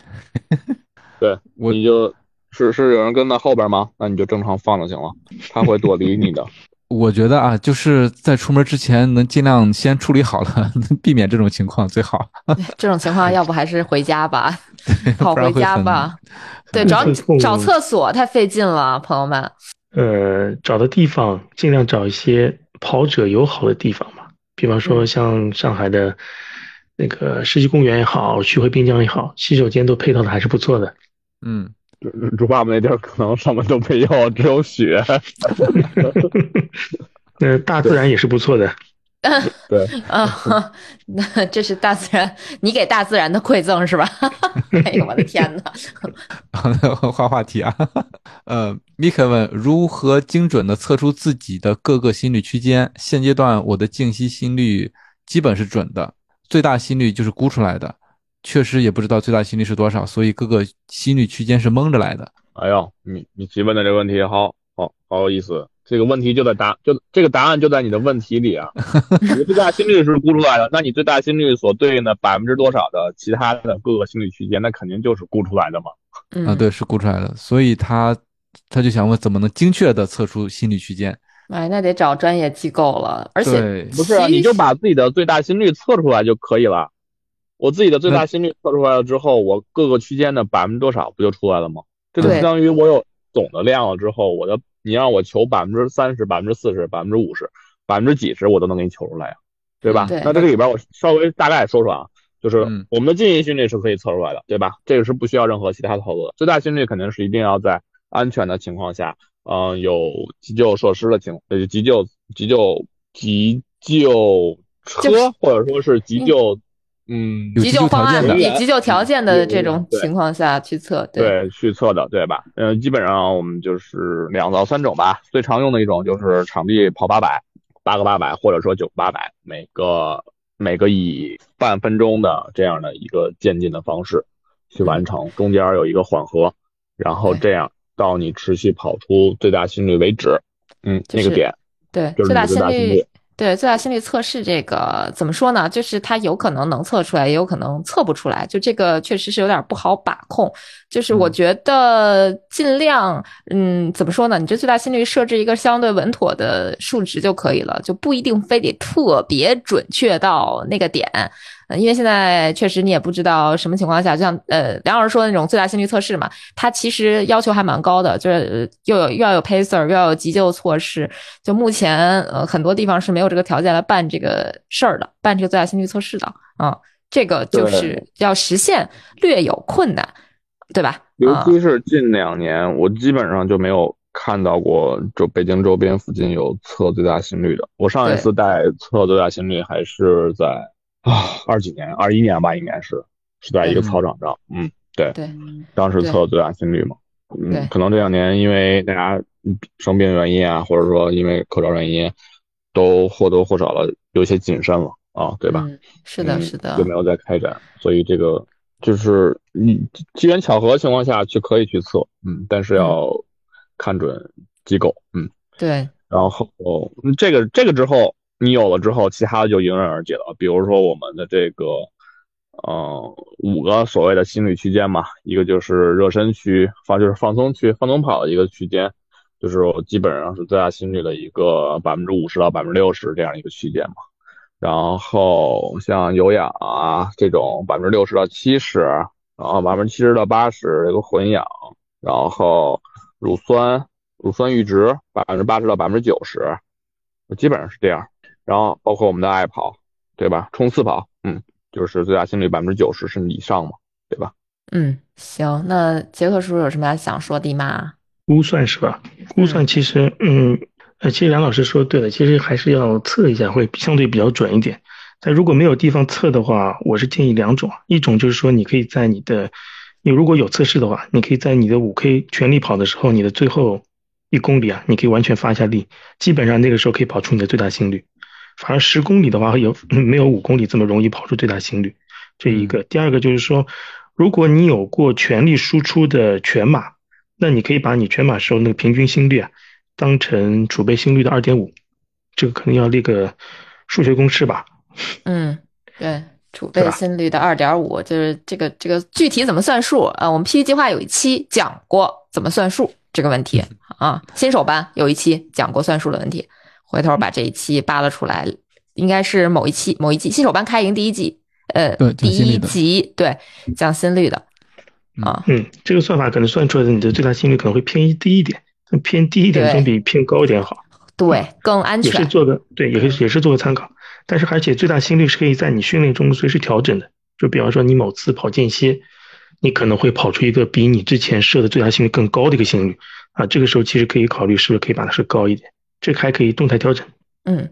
[laughs] 对，我你就。是是有人跟在后边吗？那你就正常放就行了，他会躲离你的。我觉得啊，就是在出门之前能尽量先处理好了，[laughs] 避免这种情况最好。[laughs] 这种情况要不还是回家吧，[laughs] 跑回家吧。对，找找厕所太费劲了，朋友们。呃，找的地方尽量找一些跑者友好的地方吧，比方说像上海的那个世纪公园也好，徐汇滨江也好，洗手间都配套的还是不错的。嗯。猪爸爸那地儿可能什么都没有，只有雪。[laughs] 那大自然也是不错的。[laughs] 对 [laughs] 啊，那这是大自然，你给大自然的馈赠是吧？哎呦我的天哪！换话题啊。呃，米克问如何精准的测出自己的各个心率区间？现阶段我的静息心率基本是准的，最大心率就是估出来的。确实也不知道最大心率是多少，所以各个心率区间是蒙着来的。哎呦，你你提问的这个问题好好好有意思，这个问题就在答就这个答案就在你的问题里啊。[laughs] 你最大心率是估出来的，那你最大心率所对应的百分之多少的其他的各个心率区间，那肯定就是估出来的嘛。啊，对，是估出来的，所以他他就想问怎么能精确的测出心率区间？哎，那得找专业机构了，而且不是你就把自己的最大心率测出来就可以了。我自己的最大心率测出来了之后，我各个区间的百分之多少不就出来了吗？这就相当于我有总的量了之后，我的你让我求百分之三十、百分之四十、百分之五十、百分之几十，我都能给你求出来呀，对吧？那这个里边我稍微大概说说啊，就是我们的静音心率是可以测出来的，对吧？这个是不需要任何其他操作的。最大心率肯定是一定要在安全的情况下，嗯，有急救设施的情，呃，急救、急救、急救车或者说是急救。嗯，急救方案以急救条件的这种情况下去测，对，去测的，对吧？嗯，基本上我们就是两到三种吧。最常用的一种就是场地跑八百，八个八百，或者说九个八百，每个每个以半分钟的这样的一个渐进的方式去完成，中间有一个缓和，然后这样到你持续跑出最大心率为止。嗯，那个点，对，最大心率。对最大心率测试这个怎么说呢？就是它有可能能测出来，也有可能测不出来。就这个确实是有点不好把控。就是我觉得尽量，嗯，怎么说呢？你这最大心率设置一个相对稳妥的数值就可以了，就不一定非得特别准确到那个点。因为现在确实你也不知道什么情况下，就像呃梁老师说的那种最大心率测试嘛，它其实要求还蛮高的，就是又有又要有 pacer，又要有急救措施。就目前呃很多地方是没有这个条件来办这个事儿的，办这个最大心率测试的啊，这个就是要实现略有困难，对吧？尤其是近两年，我基本上就没有看到过就北京周边附近有测最大心率的。我上一次带测最大心率还是在。啊，二几年，二一年吧，应该是是在一个操场上，嗯，对，对，当时测最大心率嘛，嗯，可能这两年因为大家生病原因啊，或者说因为口罩原因，都或多或少的有些谨慎了啊，对吧？是的，是的，就没有再开展，所以这个就是你机缘巧合情况下去可以去测，嗯，但是要看准机构，嗯，对，然后这个这个之后。你有了之后，其他的就迎刃而解了。比如说我们的这个，嗯，五个所谓的心率区间嘛，一个就是热身区，放就是放松区，放松跑的一个区间，就是基本上是最大心率的一个百分之五十到百分之六十这样一个区间嘛。然后像有氧啊这种百分之六十到七十，然后百分之七十到八十这个混氧，然后乳酸乳酸阈值百分之八十到百分之九十，基本上是这样。然后包括我们的爱跑，对吧？冲刺跑，嗯，就是最大心率百分之九十甚至以上嘛，对吧？嗯，行，那杰克叔叔有什么想说的吗？估算是吧？估算其实，嗯，呃，其实梁老师说对了，其实还是要测一下会相对比较准一点。但如果没有地方测的话，我是建议两种，一种就是说你可以在你的，你如果有测试的话，你可以在你的五 K 全力跑的时候，你的最后一公里啊，你可以完全发一下力，基本上那个时候可以跑出你的最大心率。反正十公里的话，有没有五公里这么容易跑出最大心率？这一个。第二个就是说，如果你有过全力输出的全马，那你可以把你全马时候那个平均心率啊，当成储备心率的二点五，这个可能要列个数学公式吧。嗯，对，储备心率的二点五，就是这个这个具体怎么算数啊？我们 P 计划有一期讲过怎么算数这个问题啊，新手班有一期讲过算数的问题。回头把这一期扒拉出来，应该是某一期某一季新手班开营第一季，呃，第一集对讲心率的啊，嗯，这个算法可能算出来的你的最大心率可能会偏低一点，偏低一点总比偏高一点好，对，更安全。也是做个对，也是也是做个参考，但是而且最大心率是可以在你训练中随时调整的，就比方说你某次跑间歇，你可能会跑出一个比你之前设的最大心率更高的一个心率。啊，这个时候其实可以考虑是不是可以把它设高一点。这还可以动态调整。嗯，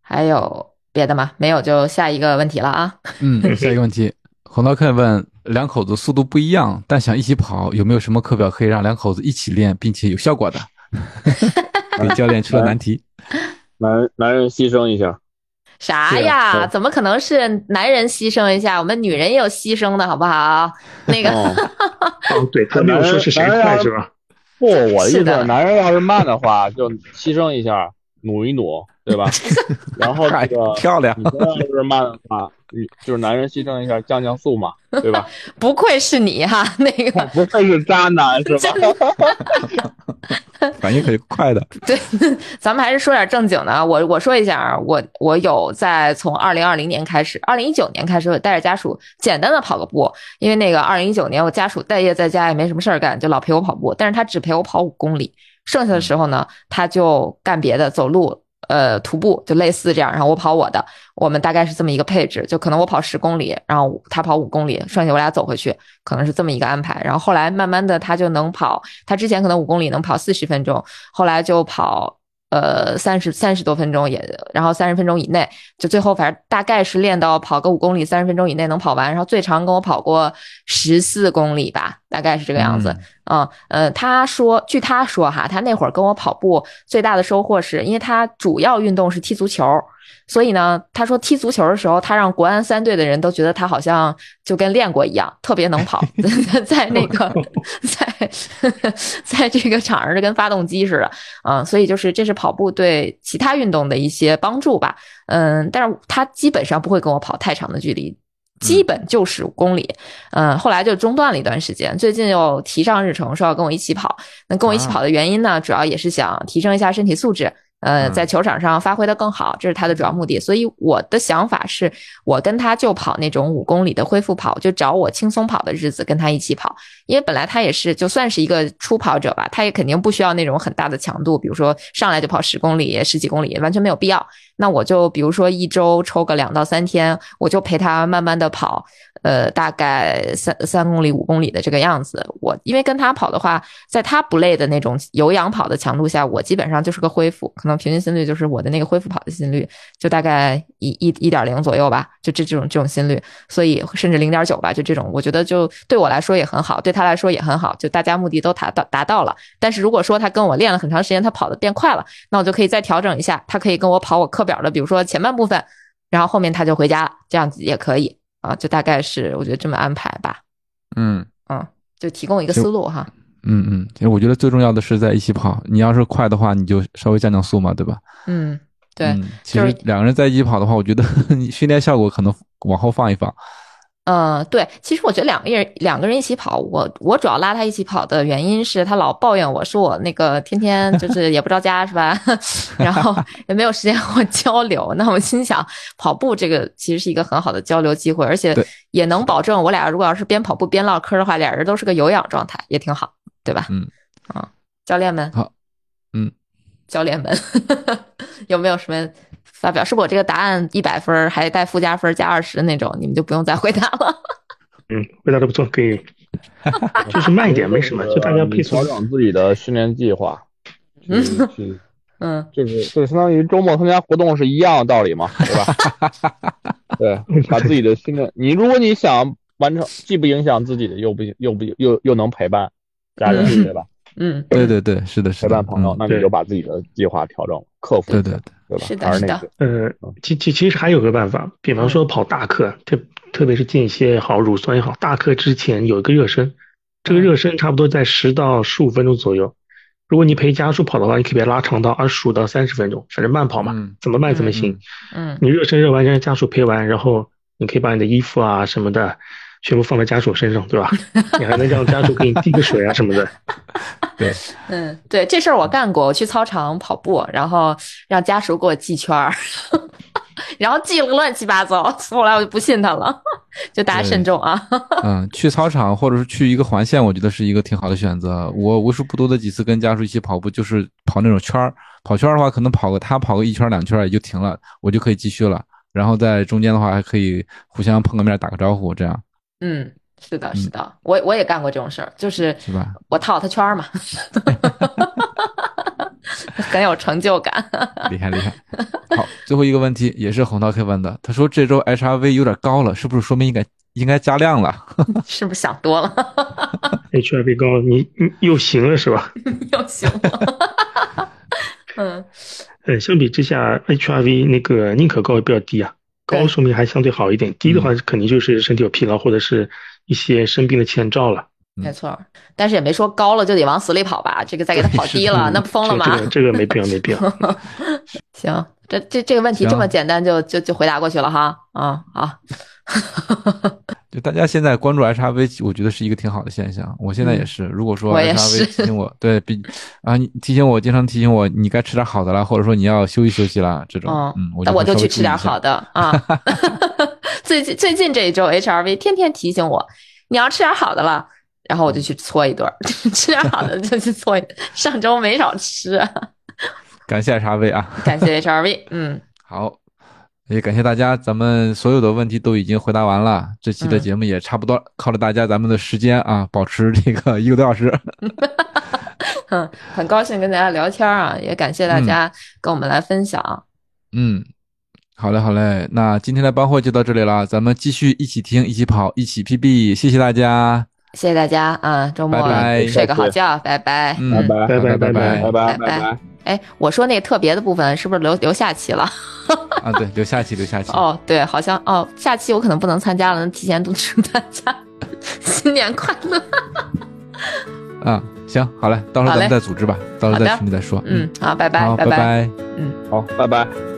还有别的吗？没有，就下一个问题了啊。[laughs] 嗯，下一个问题，红刀客问：两口子速度不一样，但想一起跑，有没有什么课表可以让两口子一起练，并且有效果的？[laughs] 给教练出了难题。[laughs] 男男人牺牲一下？啥呀？怎么可能是男人牺牲一下？我们女人也有牺牲的好不好？那个，哦，对他没有说是谁快是吧？不，我的意思，男人要是慢的话，就牺牲一下，努一努，对吧？然后 [laughs] 这个漂亮，你要是慢的话，就是男人牺牲一下降降速嘛，对吧？[laughs] 不愧是你哈，那个 [laughs] 不愧是渣男是吧？反应可快的。对，咱们还是说点正经的啊。我我说一下啊，我我有在从二零二零年开始，二零一九年开始，我带着家属简单的跑个步，因为那个二零一九年我家属待业在家也没什么事儿干，就老陪我跑步，但是他只陪我跑五公里，剩下的时候呢，他就干别的，走路。呃，徒步就类似这样，然后我跑我的，我们大概是这么一个配置，就可能我跑十公里，然后他跑五公里，剩下我俩走回去，可能是这么一个安排。然后后来慢慢的他就能跑，他之前可能五公里能跑四十分钟，后来就跑。呃，三十三十多分钟也，然后三十分钟以内，就最后反正大概是练到跑个五公里，三十分钟以内能跑完，然后最长跟我跑过十四公里吧，大概是这个样子。嗯，呃，他说，据他说哈，他那会儿跟我跑步最大的收获是因为他主要运动是踢足球。所以呢，他说踢足球的时候，他让国安三队的人都觉得他好像就跟练过一样，特别能跑，[laughs] 在那个在在这个场上就跟发动机似的，嗯，所以就是这是跑步对其他运动的一些帮助吧，嗯，但是他基本上不会跟我跑太长的距离，基本就是五公里，嗯，后来就中断了一段时间，最近又提上日程，说要跟我一起跑。那跟我一起跑的原因呢，主要也是想提升一下身体素质。呃，在球场上发挥的更好，这是他的主要目的。所以我的想法是，我跟他就跑那种五公里的恢复跑，就找我轻松跑的日子跟他一起跑。因为本来他也是就算是一个初跑者吧，他也肯定不需要那种很大的强度，比如说上来就跑十公里、十几公里，完全没有必要。那我就比如说一周抽个两到三天，我就陪他慢慢的跑。呃，大概三三公里、五公里的这个样子。我因为跟他跑的话，在他不累的那种有氧跑的强度下，我基本上就是个恢复，可能平均心率就是我的那个恢复跑的心率，就大概一一一点零左右吧，就这这种这种心率，所以甚至零点九吧，就这种，我觉得就对我来说也很好，对他来说也很好，就大家目的都达到达到了。但是如果说他跟我练了很长时间，他跑的变快了，那我就可以再调整一下，他可以跟我跑我课表的，比如说前半部分，然后后面他就回家了，这样子也可以。啊，就大概是我觉得这么安排吧。嗯嗯，就提供一个思路哈。嗯嗯，其实我觉得最重要的是在一起跑。你要是快的话，你就稍微降降速嘛，对吧？嗯，对。其实两个人在一起跑的话，我觉得 [laughs] 训练效果可能往后放一放。嗯，对，其实我觉得两个人两个人一起跑，我我主要拉他一起跑的原因是他老抱怨我说我那个天天就 [laughs] 是也不着家是吧？[laughs] 然后也没有时间和我交流。那我心想，跑步这个其实是一个很好的交流机会，而且也能保证我俩如果要是边跑步边唠嗑的话，俩人都是个有氧状态，也挺好，对吧？嗯，啊，教练们好，嗯，教练们 [laughs] 有没有什么？发表是不我这个答案一百分还带附加分加二十的那种，你们就不用再回答了。[laughs] 嗯，回答的不错，可以，[laughs] 就是慢一点没什么，就大家配调整自己的训练计划。[laughs] 嗯嗯，就是就相当于周末参加活动是一样的道理嘛，对吧？对，把自己的训练，你如果你想完成，既不影响自己的，又不又不又又能陪伴家人，对吧？嗯，对对对，是的，是陪伴朋友，那你就把自己的计划调整，克服。对对对。对吧？是的，是的。呃，其其其实还有个办法，比方说跑大课，特特别是间歇也好，乳酸也好，大课之前有一个热身，这个热身差不多在十到十五分钟左右。如果你陪家属跑的话，你可以把它拉长到二十五到三十分钟，反正慢跑嘛，怎么慢怎么行。嗯。你热身热完，让家属陪完，然后你可以把你的衣服啊什么的。全部放在家属身上，对吧？你还能让家属给你递个水啊什么的。[laughs] 对，嗯，对，这事儿我干过。我去操场跑步，然后让家属给我系圈儿，[laughs] 然后系了乱七八糟。后来我就不信他了，[laughs] 就大家慎重啊。嗯，去操场或者是去一个环线，我觉得是一个挺好的选择。我为数不多的几次跟家属一起跑步，就是跑那种圈儿。跑圈儿的话，可能跑个他跑个一圈两圈也就停了，我就可以继续了。然后在中间的话，还可以互相碰个面，打个招呼，这样。嗯，是的，是的，我我也干过这种事儿，就是是吧？[laughs] 我套他圈儿嘛，[laughs] 很有成就感。厉害厉害。好，最后一个问题也是红桃 K 问的，他说这周 HRV 有点高了，是不是说明应该应该加量了？[laughs] 是不是想多了？HRV 高了，你你又行了是吧？又行了。嗯，呃，相比之下，HRV 那个宁可高也比较低啊。高说明还相对好一点，低的话肯定就是身体有疲劳或者是一些生病的前兆了。没错，但是也没说高了就得往死里跑吧，这个再给他跑低了，[laughs] 那不疯了吗？这个这个没必要，没必要。[laughs] 行，这这这个问题这么简单就就就回答过去了哈，啊好。[laughs] 就大家现在关注 HRV，我觉得是一个挺好的现象。我现在也是，如果说 HRV 提醒我，对比啊，你提醒我，经常提醒我，你该吃点好的了，或者说你要休息休息啦，这种，嗯，那我就去吃点好的啊。[laughs] [laughs] 最近最近这一周 HRV 天天提醒我，你要吃点好的了，然后我就去搓一顿，[laughs] 吃点好的就去搓一顿。上周没少吃。感谢 HRV 啊，感谢 HRV，嗯，好。也感谢大家，咱们所有的问题都已经回答完了，这期的节目也差不多，靠着大家咱们的时间啊，保持这个 [laughs] 一个多小时。嗯，[laughs] 很高兴跟大家聊天啊，也感谢大家跟我们来分享。嗯，好嘞好嘞，那今天的班会就到这里了，咱们继续一起听，一起跑，一起 PB，谢谢大家，谢谢大家啊，周末睡个好觉，拜拜，拜拜，拜拜，拜拜，拜拜，拜拜。哎，我说那特别的部分是不是留留下期了？[laughs] 啊，对，留下期，留下期。哦，对，好像哦，下期我可能不能参加了，那提前祝大家新年快乐。[laughs] 啊，行，好嘞，到时候咱们再组织吧，到时候在群里再说。嗯，好，拜拜，拜拜，嗯，好，拜拜。